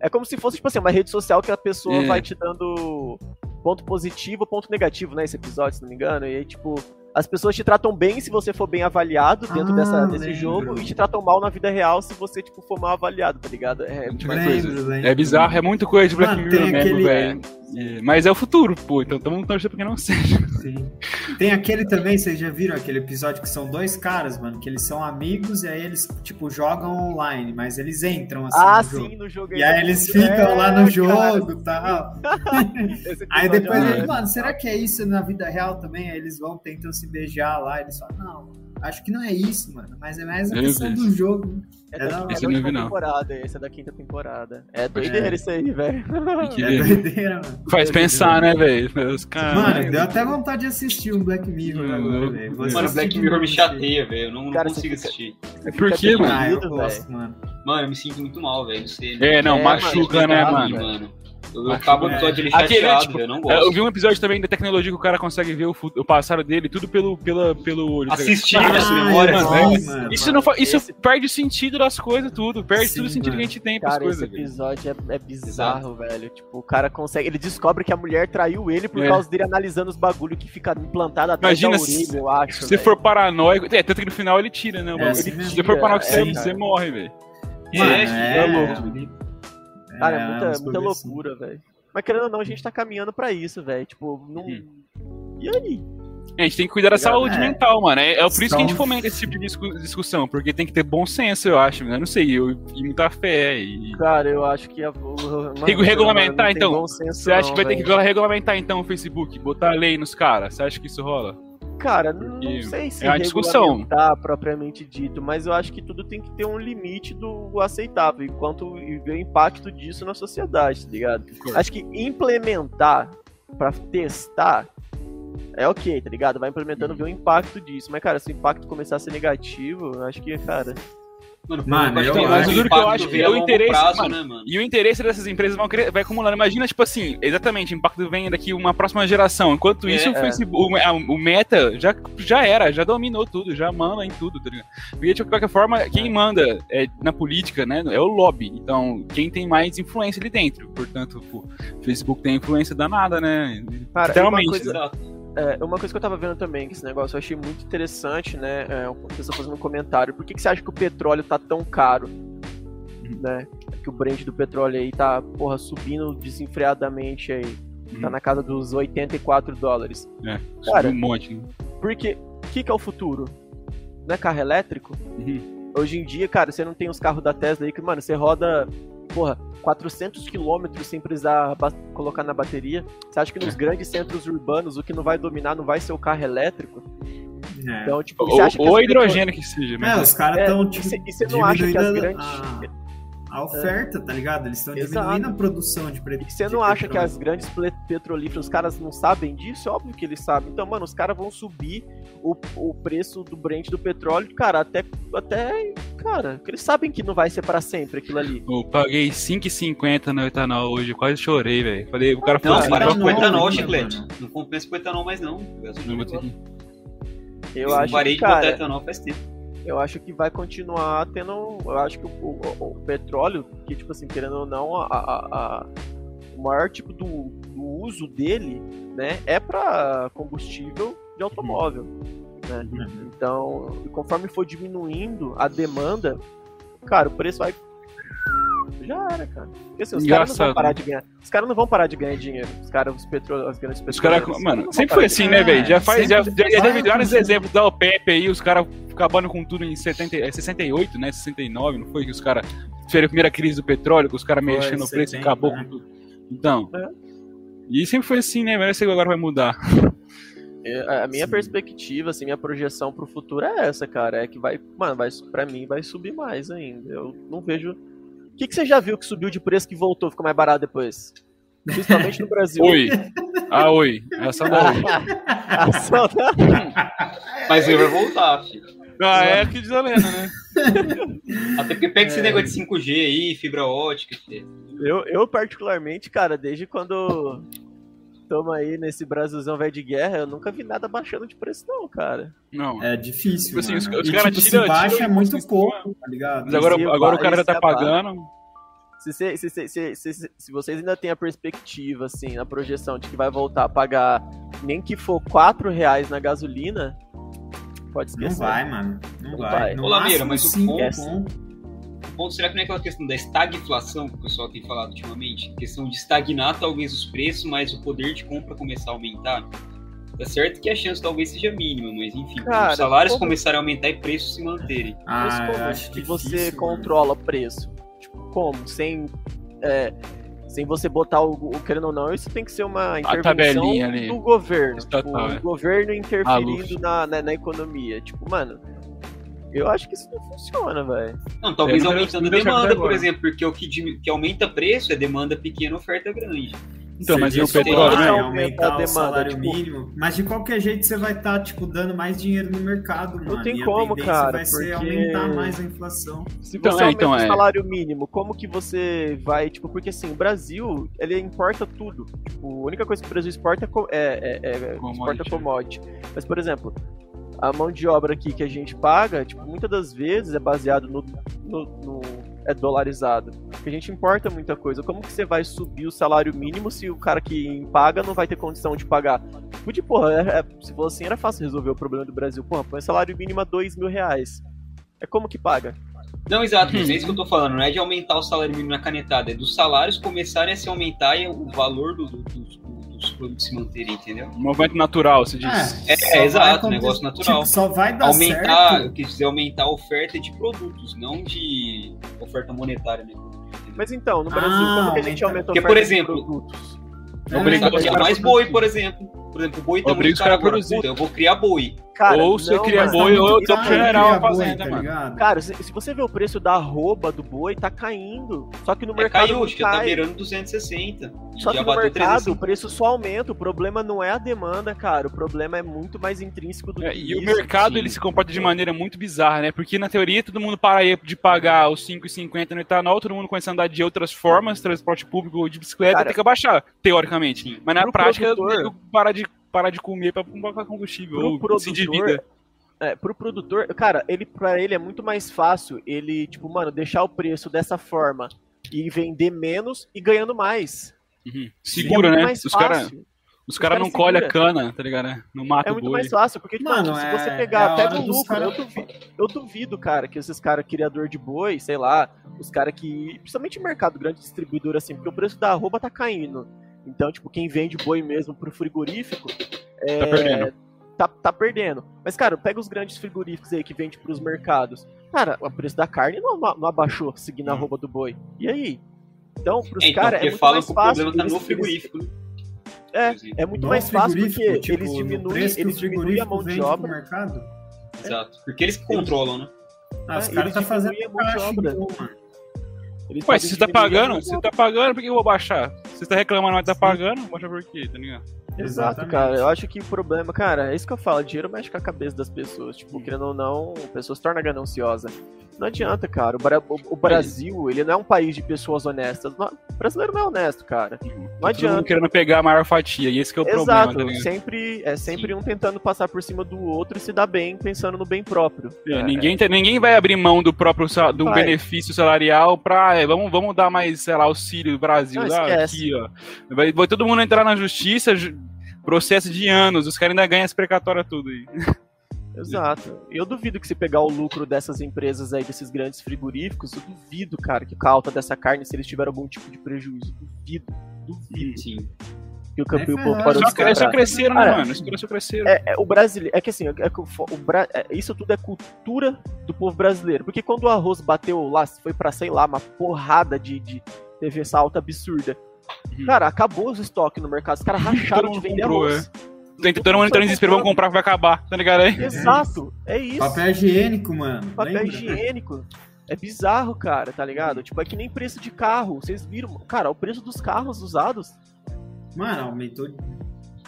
é como se fosse tipo assim, uma rede social que a pessoa É. vai te dando ponto positivo, ponto negativo, né, esse episódio, se não me engano. E aí tipo, as pessoas te tratam bem se você for bem avaliado dentro Ah, dessa, desse lembro. jogo e te tratam mal na vida real se você tipo for mal avaliado, tá ligado? É, Tipo, mas- coisa. Lembro, lembro. É bizarro, é muita coisa de Black Mano, Mirror tem mesmo, aquele- velho. É, Mas é o futuro, pô, então estamos torcendo pra que não seja. Sim. Tem aquele também, vocês já viram aquele episódio que são dois caras, mano, que eles são amigos e aí eles, tipo, jogam online, mas eles entram assim Ah, no jogo. sim, no jogo E aí eles ficam lá no jogo e tal. *laughs* Aí episódio depois é- ele, mano, será que é isso na vida real também? Aí eles vão tentam se beijar lá, eles falam, não, acho que não é isso, mano, mas é mais a Eu questão do jogo. É É da, é da não última não. temporada, esse é da quinta temporada. É doideira É. isso aí, velho. *laughs* É doideira, mano. Faz pensar, né, velho? Mano, deu até vontade de assistir um Black Mirror Hum, agora, velho. Vou Mano, Black Mirror me chateia, velho. Eu não, não Cara, consigo você fica- assistir. Por quê, mano? Ah, eu gosto, mano. Mano, eu me sinto muito mal, velho. Não sei. É, não, É, machuca, mano, né, é mano? mano. O é. episódio ele Aquele, chateado, tipo. Eu não É, gosto. Eu vi um episódio também da tecnologia que o cara consegue ver o, o passado dele, tudo pelo, pela, pelo olho. tá? Assistir Ah, nas Ah, memórias, mano. Isso, não isso Esse- perde o sentido das coisas, tudo. Perde Sim, todo o sentido mano. que a gente tem pras Cara, esse coisas, velho. episódio é, é bizarro, velho. Tipo, o cara consegue. Ele descobre que a mulher traiu ele por É. causa dele analisando os bagulho que fica implantado atrás Imagina da se- orelha, eu acho. Se você velho. for paranoico. É, tanto que no final ele tira, né? o É, bagulho. assim se for paranoico, É, você, você morre, velho. Mano, É, é, é louco. Cara, é, É, muita, muita assim. loucura, velho. Mas querendo ou não, a gente tá caminhando pra isso, velho. Tipo, não. Uhum. E aí? A gente tem que cuidar da Ligado? saúde É. mental, mano. É, é por isso que a gente fomenta esse tipo de discu- discussão, porque tem que ter bom senso, eu acho. Eu não sei, eu, e muita fé. E... Cara, eu acho que. A, mano, Regu- regulamentar, não tem então. bom senso, Você acha não, que vai ter velho. que regulamentar então o Facebook, botar lei nos caras? Você acha que isso rola? Cara, não Porque sei se é uma discussão. propriamente dito, mas eu acho que tudo tem que ter um limite do aceitável, enquanto e ver o impacto disso na sociedade, tá ligado? Acho que implementar pra testar é ok, tá ligado? Vai implementando, ver o impacto disso. Mas, cara, se o impacto começar a ser negativo, eu acho que, cara. Mano, Mano, eu acho- eu juro que eu acho que é o interesse, prazo, mano. né, mano? E o interesse dessas empresas vão cre- vai acumulando. Imagina, tipo assim, exatamente, o impacto vem daqui uma próxima geração. Enquanto É, isso, o é. Facebook, o, a- o Meta já, já era, já dominou tudo, já manda em tudo, tá ligado? Porque, de qualquer forma, quem manda é, na política, né, é o lobby. Então, quem tem mais influência ali dentro. Portanto, o Facebook tem influência danada, né? Cara, Literalmente. uma coisa- Exato. É, uma coisa que eu tava vendo também, que esse negócio eu achei muito interessante, né? É, uma pessoa fazendo um comentário. Por que, que você acha que o petróleo tá tão caro? Né? Que o brand do petróleo aí tá, porra, subindo desenfreadamente aí. Tá Uhum. na casa dos 84 dólares. É, Cara, um monte. Né? Porque o que, que é o futuro? Não é carro elétrico? Uhum. Hoje em dia, cara, você não tem os carros da Tesla aí que, mano, você roda porra, 400 quilômetros sem precisar colocar na bateria. Você acha que nos grandes centros urbanos o que não vai dominar não vai ser o carro elétrico? É. Então, tipo, ou, ou hidrogênio que seja. É, os caras estão, é, tipo, e você não acha que as grandes... A a oferta, é. tá ligado? Eles estão diminuindo a produção de petróleo. Você não acha que as grandes petrolíferas, os caras não sabem disso? É óbvio que eles sabem. Então, mano, os caras vão subir o, o preço do Brent do petróleo, cara, até, até, cara, eles sabem que não vai ser para sempre aquilo ali. Eu paguei 5,50 no etanol hoje, quase chorei, velho. Falei, o cara falou... Não, para com etanol, chiclete. Não compensa com etanol mais não. Eu, acho que, cara, etanol faz tempo eu acho que vai continuar tendo. Eu acho que o, o, o petróleo, que, tipo assim, querendo ou não, a, a, a o maior tipo do, do, uso dele, né, é para combustível de automóvel. Né? Uhum. Então, conforme for diminuindo a demanda, cara, o preço vai já era, cara. Porque, assim, os caras não vão parar de ganhar. Os caras não vão parar de ganhar dinheiro. Os caras, os petro, as grandes Os caras, mano, sempre foi assim, né, velho? Já faz, já, já, já teve vários exemplos da OPEP aí, os caras acabando com tudo em 70, 68, é, né? 69, não foi? Que os caras tiveram a primeira crise do petróleo, que os caras mexendo no preço e acabou né? com tudo. Então. É. E sempre foi assim, né? Mas agora vai mudar. É, a minha Sim. perspectiva, assim, minha projeção pro futuro é essa, cara. É que vai, mano, vai, pra mim vai subir mais ainda. Eu não vejo que, que você já viu que subiu de preço que voltou, ficou mais barato depois? Principalmente no Brasil. Oi. Ah, oi. Essa da oi. *laughs* Ação da... Mas ele vai voltar, filho. Ah, é que diz a lenda, né? Até porque pega é. esse negócio de 5G aí, fibra ótica. Filho. Eu, eu, particularmente, cara, desde quando estamos aí nesse Brasilzão velho de guerra, eu nunca vi nada baixando de preço, não, cara. Não. É difícil. Tipo assim, os, os caras tipo, tiram. Se baixa tira, é muito pouco, tá ligado? Mas agora, agora o cara já tá pagando. Se, se, se, se, se, se, vocês ainda têm a perspectiva, assim, na projeção de que vai voltar a pagar nem que for 4 reais na gasolina, pode esquecer. Não vai, mano. Não, não vai. vai. Ô, Lameira, mas o ponto, ponto, será que não é aquela questão da estagflação que o pessoal tem falado ultimamente? Questão de estagnar talvez os preços, mas o poder de compra começar a aumentar? Tá certo que a chance talvez seja mínima, mas enfim, Cara, os salários como... começarem a aumentar e preços se manterem. Ah, mas como acho que difícil, você mano. controla o preço? Tipo, como? Sem. É, sem você botar o, o, querendo ou não, isso tem que ser uma intervenção do governo. Tipo, o é. governo interferindo na, na, na, economia. Tipo, mano, eu acho que isso não funciona, velho. Não, talvez é, aumentando a demanda, por exemplo, porque o que, que aumenta preço é demanda pequena, oferta grande. Então, mas e o petróleo, né? Aumentar o salário tipo... mínimo. Mas de qualquer jeito você vai estar, tá, tipo, dando mais dinheiro no mercado, mano. Não tem como, cara. Vai porque... ser aumentar mais a inflação. Se então, você é, então, aumenta é. o salário mínimo, como que você vai, tipo, porque assim, o Brasil, ele importa tudo. Tipo, a única coisa que o Brasil exporta é, é, é, é commodity. exporta commodity. Mas, por exemplo, a mão de obra aqui que a gente paga, tipo, muitas das vezes é baseado no, no, no, é dolarizado. Porque a gente importa muita coisa. Como que você vai subir o salário mínimo se o cara que paga não vai ter condição de pagar? Porque, porra, é, é, se fosse assim, era fácil resolver o problema do Brasil. Porra, põe salário mínimo a dois mil reais. É como que paga? Não, exato, mas é isso que eu tô falando, não é de aumentar o salário mínimo na canetada, é dos salários começarem a se aumentar e o valor do, do, dos os produtos se manterem, entendeu? Um movimento natural, se diz. É, é, é exato, um negócio natural. Tipo, só vai dar aumentar, certo. Eu quis dizer aumentar a oferta de produtos, não de oferta monetária, né? Mas então, no Brasil, ah, como que a gente aumenta a oferta Porque, por exemplo, de produtos? É, mais boi, por exemplo. Por exemplo, o boi tá muito caro agora. Puta, eu vou criar boi. Cara, ou você cria boi, ou eu tô general fazenda, tá mano. Cara, se, se, você vê o preço da arroba do boi, tá caindo. Só que no é, mercado. Caiu, acho que tá beirando 260. Só que no mercado 360. o preço só aumenta. O problema não é a demanda, cara. O problema é muito mais intrínseco do é, que E isso, o mercado sim. ele se comporta de maneira muito bizarra, né? Porque na teoria todo mundo para de pagar os 5,50 no etanol, todo mundo começa a andar de outras formas, transporte público de bicicleta, cara, tem que abaixar, teoricamente. Sim. Mas na prática, produtor, para de parar de comer para comprar combustível pro ou produtor, de vida. É, pro produtor, cara, ele para ele é muito mais fácil ele, tipo, mano, deixar o preço dessa forma e vender menos e ganhando mais. Uhum. Segura, é né? Os caras os caras cara não colhem a cana, tá ligado? Né? Não mata É muito mais fácil, porque, tipo, mano, se é... você pegar, é pega o lucro, cara... eu, duvido, eu duvido, cara, que esses caras criador de boi, sei lá, os caras que, principalmente mercado grande distribuidor, assim, porque o preço da arroba tá caindo. Então, tipo, quem vende boi mesmo pro frigorífico. É, tá perdendo. Tá, tá perdendo. Mas, cara, pega os grandes frigoríficos aí que vende pros mercados. Cara, o preço da carne não, não abaixou seguindo a roupa do boi. E aí? Então, pros É, então, caras é muito mais que o fácil. problema tá eles- no eles- frigorífico. né? É, é muito No mais fácil porque frigorífico, tipo, eles diminuem, eles diminuem a mão de obra. mercado. Exato. Porque eles que controlam, né? Ah, os É, caras eles tá fazendo a mão de obra. então, Eles Ué, se você tá pagando, se tá pagando, por que eu vou baixar? Se você tá reclamando, mas tá pagando, baixa por quê, tá ligado? Exato, Exatamente. cara. Eu acho que o problema, cara, é isso que eu falo, dinheiro mexe com a cabeça das pessoas. Tipo, querendo ou não, a pessoa se torna gananciosa. Não adianta, cara. O, Bra- o- Brasil, ele não é um país de pessoas honestas. Não- O brasileiro não é honesto, cara. Não Todo mundo adianta. querendo pegar a maior fatia, e esse que é o problema, Exato, tá sempre, é sempre um tentando passar por cima do outro e se dar bem pensando no bem próprio. É, ninguém, tem- ninguém vai abrir mão do próprio do Vai. benefício salarial pra. é, vamos, vamos dar mais, sei lá, auxílio do Brasil. Não, ah, aqui, ó. Vai, vai todo mundo entrar na justiça, ju- processo de anos, os caras ainda ganham as precatórias tudo aí. *laughs* Exato. Eu duvido que se pegar o lucro dessas empresas aí, desses grandes frigoríficos, eu duvido, cara, que com a alta dessa carne, se eles tiveram algum tipo de prejuízo. Duvido. Duvido Sim. que o campo Nem o povo parou Só, de só cresceram, né, Cara, mano? Os caras só cresceram. É, é, o brasileiro. É que assim, é que o, o Bra- é, isso tudo é cultura do povo brasileiro. Porque quando o arroz bateu lá, foi pra, sei lá, uma porrada de, de teve essa alta absurda. Uhum. Cara, acabou os estoques no mercado. Os caras racharam de vender comprou, arroz. Tem todo mundo entrando em desespero, vamos comprar que vai acabar, tá ligado aí? Exato, é isso. Papel higiênico, mano. Papel Lembra? higiênico. É bizarro, cara, tá ligado? Tipo, é que nem preço de carro. Vocês viram? Cara, o preço dos carros usados. Mano, aumentou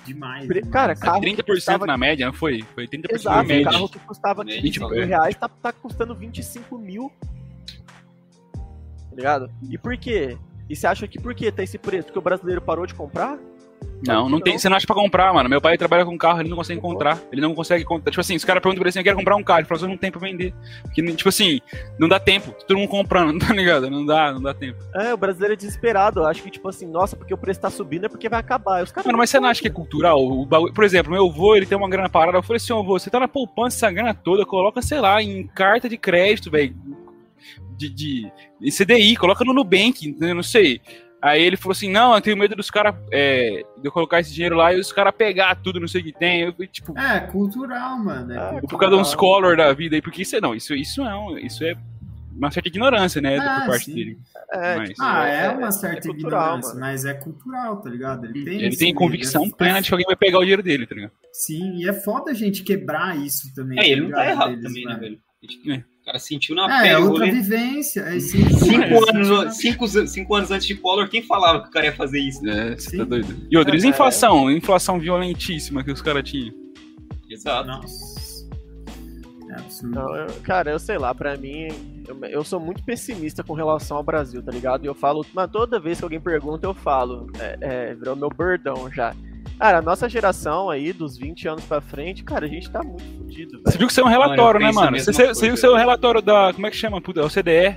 demais. Pre- cara, É carro. 30% que custava- na média, não foi? Foi 30% na Exato, média. carro que custava Média, 15 mil é. reais tá, tá custando 25 mil. Tá ligado? E por quê? E você acha que por que tá esse preço? Porque o brasileiro parou de comprar? Não, não tem, você não acha pra comprar, mano. Meu pai trabalha com carro, ele não consegue encontrar. Ele não consegue encontrar. Tipo assim, os caras perguntam pra ele assim, eu quero comprar um carro. Ele fala, não tem pra vender. Porque, tipo assim, não dá tempo. Todo mundo comprando, *laughs* tá ligado? Não dá, não dá tempo. É, o brasileiro é desesperado. Eu acho que, tipo assim, nossa, porque o preço tá subindo é porque vai acabar. Os caras Mano, mas você não acha que é cultural? O Por exemplo, meu avô, ele tem uma grana parada. Eu falei assim, ô avô, você tá na poupança essa grana toda, coloca, sei lá, em carta de crédito, velho. De, de, CDI, coloca no Nubank, não sei. Aí ele falou assim, não, eu tenho medo dos caras, é, de eu colocar esse dinheiro lá e os caras pegar tudo, não sei o que tem. Eu, tipo, É, cultural, mano. É Ah, cultural. por causa de uns color da vida aí, porque isso não, isso, isso é, um- isso é uma certa ignorância, né, Ah, por parte sim. dele. É, Mas- tipo, Ah, é uma certa cultural, ignorância, mano. mas é cultural, tá ligado? Ele tem, Ele tem convicção é- plena de que alguém vai pegar o dinheiro dele, tá ligado? Sim, e é foda a gente quebrar isso também. É, ele não tá errado deles, também, né, velho? O cara sentiu na É, pele é outra rolê. vivência. É, sim, Cinco anos, cinco, cinco anos antes de Collor, quem falava que o cara ia fazer isso? É, você Sim. tá doido. E outra, eles É. inflação, inflação violentíssima que os caras tinham. Exato. Nossa. É absurdo. Não, eu- cara, eu sei lá, pra mim, eu, eu sou muito pessimista com relação ao Brasil, tá ligado? E eu falo, mas toda vez que alguém pergunta, eu falo, é, é, virou meu bordão já. Cara, a nossa geração aí, dos 20 anos pra frente, cara, a gente tá muito fudido, Você viu que saiu um relatório, Mano, né, mano? Você, você viu que coisa. saiu um relatório da. Como é que chama? Puta, é o CDE.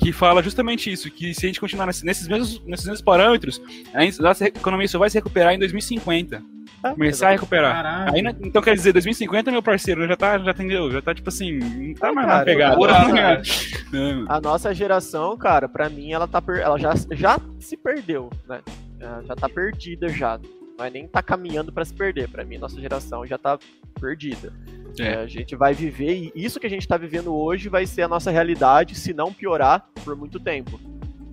Que fala justamente isso, que se a gente continuar nesse- nesses mesmos, nesses mesmos parâmetros, a nossa economia só vai se recuperar em 2050. É, Começar a recuperar. Caralho. Aí, né, então quer dizer, 2050, meu parceiro, já tá, já entendeu? Já tá tipo assim, não tá *laughs* É, mais cara, na pegada. É. A nossa geração, cara, pra mim, ela tá per... ela já, já se perdeu, né? Ela já tá perdida já. Não é nem tá caminhando pra se perder. Pra mim, nossa geração já tá perdida. É. É, a gente vai viver, e isso que a gente tá vivendo hoje vai ser a nossa realidade, se não piorar, por muito tempo.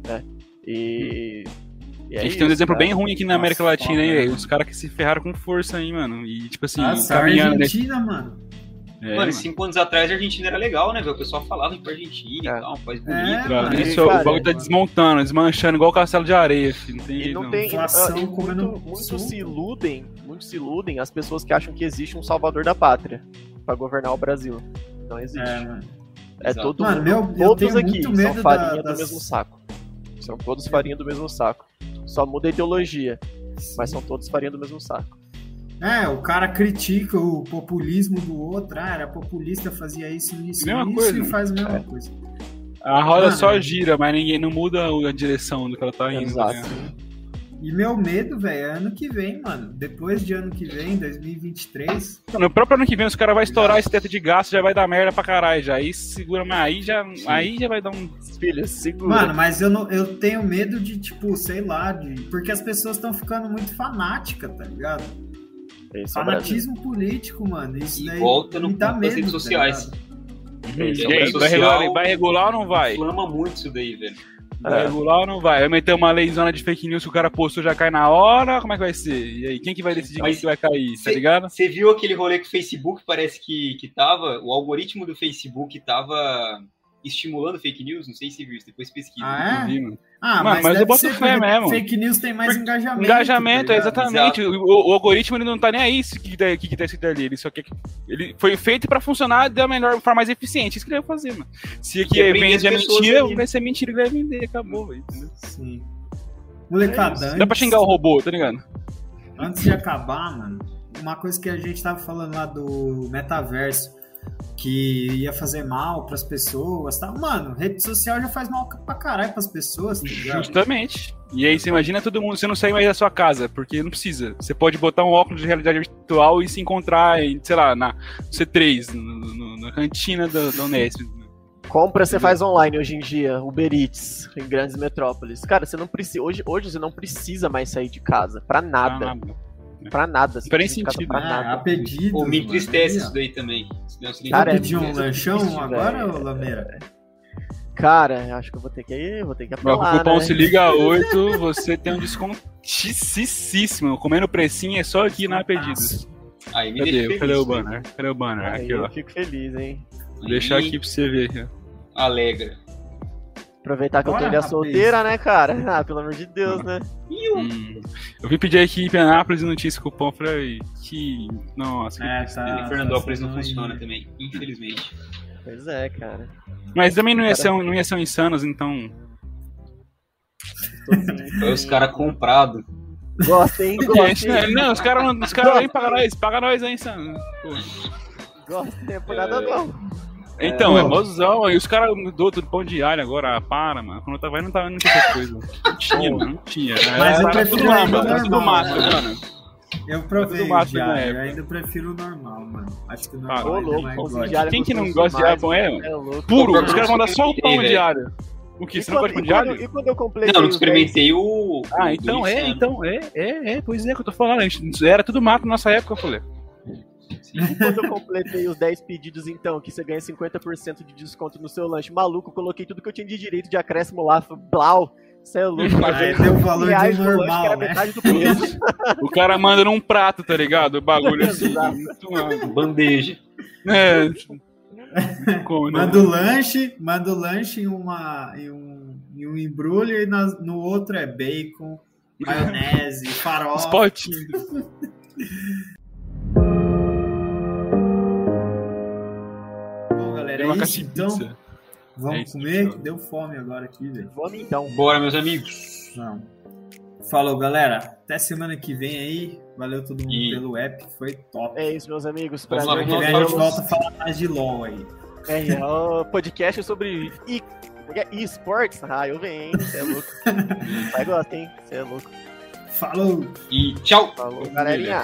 Né? E. e é a gente isso, tem um exemplo cara. bem ruim aqui na Nossa, América Latina aí, né? Os caras que se ferraram com força aí, mano. E tipo assim, Nossa, a caminhando nesse. Argentina, mano. É, mano, mano. cinco anos atrás a Argentina era legal, né, velho? O pessoal falava ir pra Argentina É. e tal, um país É, bonito. E, isso, cara, o bagulho tá desmontando, desmanchando, igual o castelo de areia, filho. Não tem E jeito, não não. tem. e- Inflação e comendo muito, muitos suco. se iludem, muitos se iludem as pessoas que acham que existe um salvador da pátria pra governar o Brasil. Não existe. É, É, todo Mano, mundo. meu- eu todos aqui muito são farinha da- do das- mesmo saco. São todos farinha do mesmo saco. Só muda a ideologia, mas são todos farinha do mesmo saco. É, o cara critica o populismo do outro. Ah, era populista, fazia isso, isso, Mesma isso coisa. e faz a mesma É. coisa. A roda Mano, só gira, mas ninguém não muda a direção do que ela tá indo. Exato. né? E meu medo, velho, é ano que vem, mano. Depois de ano que vem, 2023. No próprio ano que vem, os caras vão estourar esse teto de gasto, já vai dar merda pra caralho já. Aí segura, mas aí já, aí já vai dar um. Filhos, segura. Mano, mas eu, não, eu tenho medo de, tipo, sei lá, de. Porque as pessoas estão ficando muito fanáticas, tá ligado? Esse é Brasil. Fanatismo político, mano. Isso E daí volta no dá medo, das redes tá sociais. ligado? Esse E é o aí, rede Brasil. vai, regular, vai regular ou não vai? Inflama muito isso daí, velho. Vai É. regular ou não vai? Vai meter uma leizona de fake news que o cara postou já cai na hora? Como é que vai ser? E aí, quem que vai decidir Mas quem que vai cair, tá cê- ligado? Você viu aquele rolê que o Facebook parece que, que tava, o algoritmo do Facebook tava estimulando fake news? Não sei se viu isso, depois pesquisa. Ah, Não é? vi, mano. Ah, Mano, mas eu boto fé mesmo. Fake news tem mais engajamento. Engajamento, tá exatamente. O, o algoritmo ele não tá nem aí se que, tá- que, que tá escrito ali. Ele só quer que. Ele foi feito pra funcionar da melhor forma mais eficiente. Isso que ele vai fazer, mano. Se aqui E vende a mentira, né? vai ser mentira que vai vender. Acabou, velho. entendeu? Sim. Molecada, Dá pra xingar o robô, tá ligado? Antes de acabar, mano, uma coisa que a gente tava falando lá do metaverso, que ia fazer mal pras pessoas, tá? Mano, rede social já faz mal pra caralho pras pessoas, tá ligado? Justamente. E aí você imagina todo mundo, você não sair mais da sua casa, porque não precisa. Você pode botar um óculos de realidade virtual e se encontrar, em, sei lá, na C3, no- no- na cantina da, da Unesp. Compra você faz online hoje em dia, Uber Eats, em grandes metrópoles. Cara, você não precisa. Hoje, hoje você não precisa mais sair de casa. Pra nada. Ah, Pra nada. Você Não faz sentido, Pra Ah, nada. a pedido. Pô, me entristece isso daí também. Isso Cara, pedir um lanchão agora, ô Lameira? Cara, acho que eu vou ter que ir, vou ter que Mas com o apelar, cupom né? se liga 8, você tem um descontíssimo. Comendo precinho é só aqui na pedidos. Aí me Cadê? feliz. Cadê o né? banner? Cadê o banner? Aí Aqui, eu ó. fico feliz, hein? Vou deixar aqui pra você ver. aqui, ó. Alegra. Aproveitar que eu tô Bora, ilha solteira, né, cara? *laughs* Ah, pelo amor de Deus, né? Hum. Eu vim pedir aqui em Penápolis e não tinha esse cupom. Falei, que. Nossa, que É, tá. Em Fernandópolis não funcionando funciona aí. também, infelizmente. Pois é, cara. Mas também não ia, ser, um- não ia ser um insanos, então. Foi os caras comprados. Gosta, hein? *laughs* Gente, Gosta, né? hein? não, os caras não- os caras aí pagam nós, paga nós aí, insanos. Gosta, não é por nada não. Então, é, Pô. mozão. E os caras mudou tudo pão de alho agora, para, mano. Quando eu tava indo, não tava não tinha essas coisas. Não tinha, mano, não tinha. Mas eu Era prefiro tudo mato, ainda era tudo normal, mato, né? mano. Eu provei mato eu época. ainda prefiro o normal, mano. Acho que o Ah, normal Ô, ainda é louco, mais gosto. de alho é Quem que não gosta de alho, pão, é? É louco. Puro, os caras mandam só o pão de alho. O que? E Você não quando, gosta de pão de alho? e quando eu completei Não, não os experimentei o. Ah, então é, Luciano. então é, é, é, pois é que eu tô falando. a gente- Era tudo mato na nossa época, eu falei. 10, e quando eu completei os 10 pedidos, então, que você ganha 50% de desconto no seu lanche. Maluco, coloquei tudo que eu tinha de direito de acréscimo lá. Blau, você é louco. Aí deu o valor que normal, né? metade do preço. *laughs* O cara manda num prato, tá ligado? O bagulho assim. Muito. *laughs* Bandeja. É. Como, né? Manda o lanche, manda o lanche em, uma, em, um, em um embrulho e na- no outro é bacon, *laughs* maionese, farofa. Spot. Tem uma é isso então. pizza. Vamos É isso, comer? Deu fome agora aqui, velho. Vamos então. Bora, meus amigos. Não. Falou, galera. Até semana que vem aí. Valeu todo mundo E- pelo app, foi top. É isso, meus amigos. Vamos lá, que vem a gente volta a falar mais de LOL aí. É, é o podcast sobre e- é é? esports. Ah, eu venho, hein? Você é louco. *laughs* Vai gostar, hein? Você é louco. Falou! E tchau. Falou, galerinha.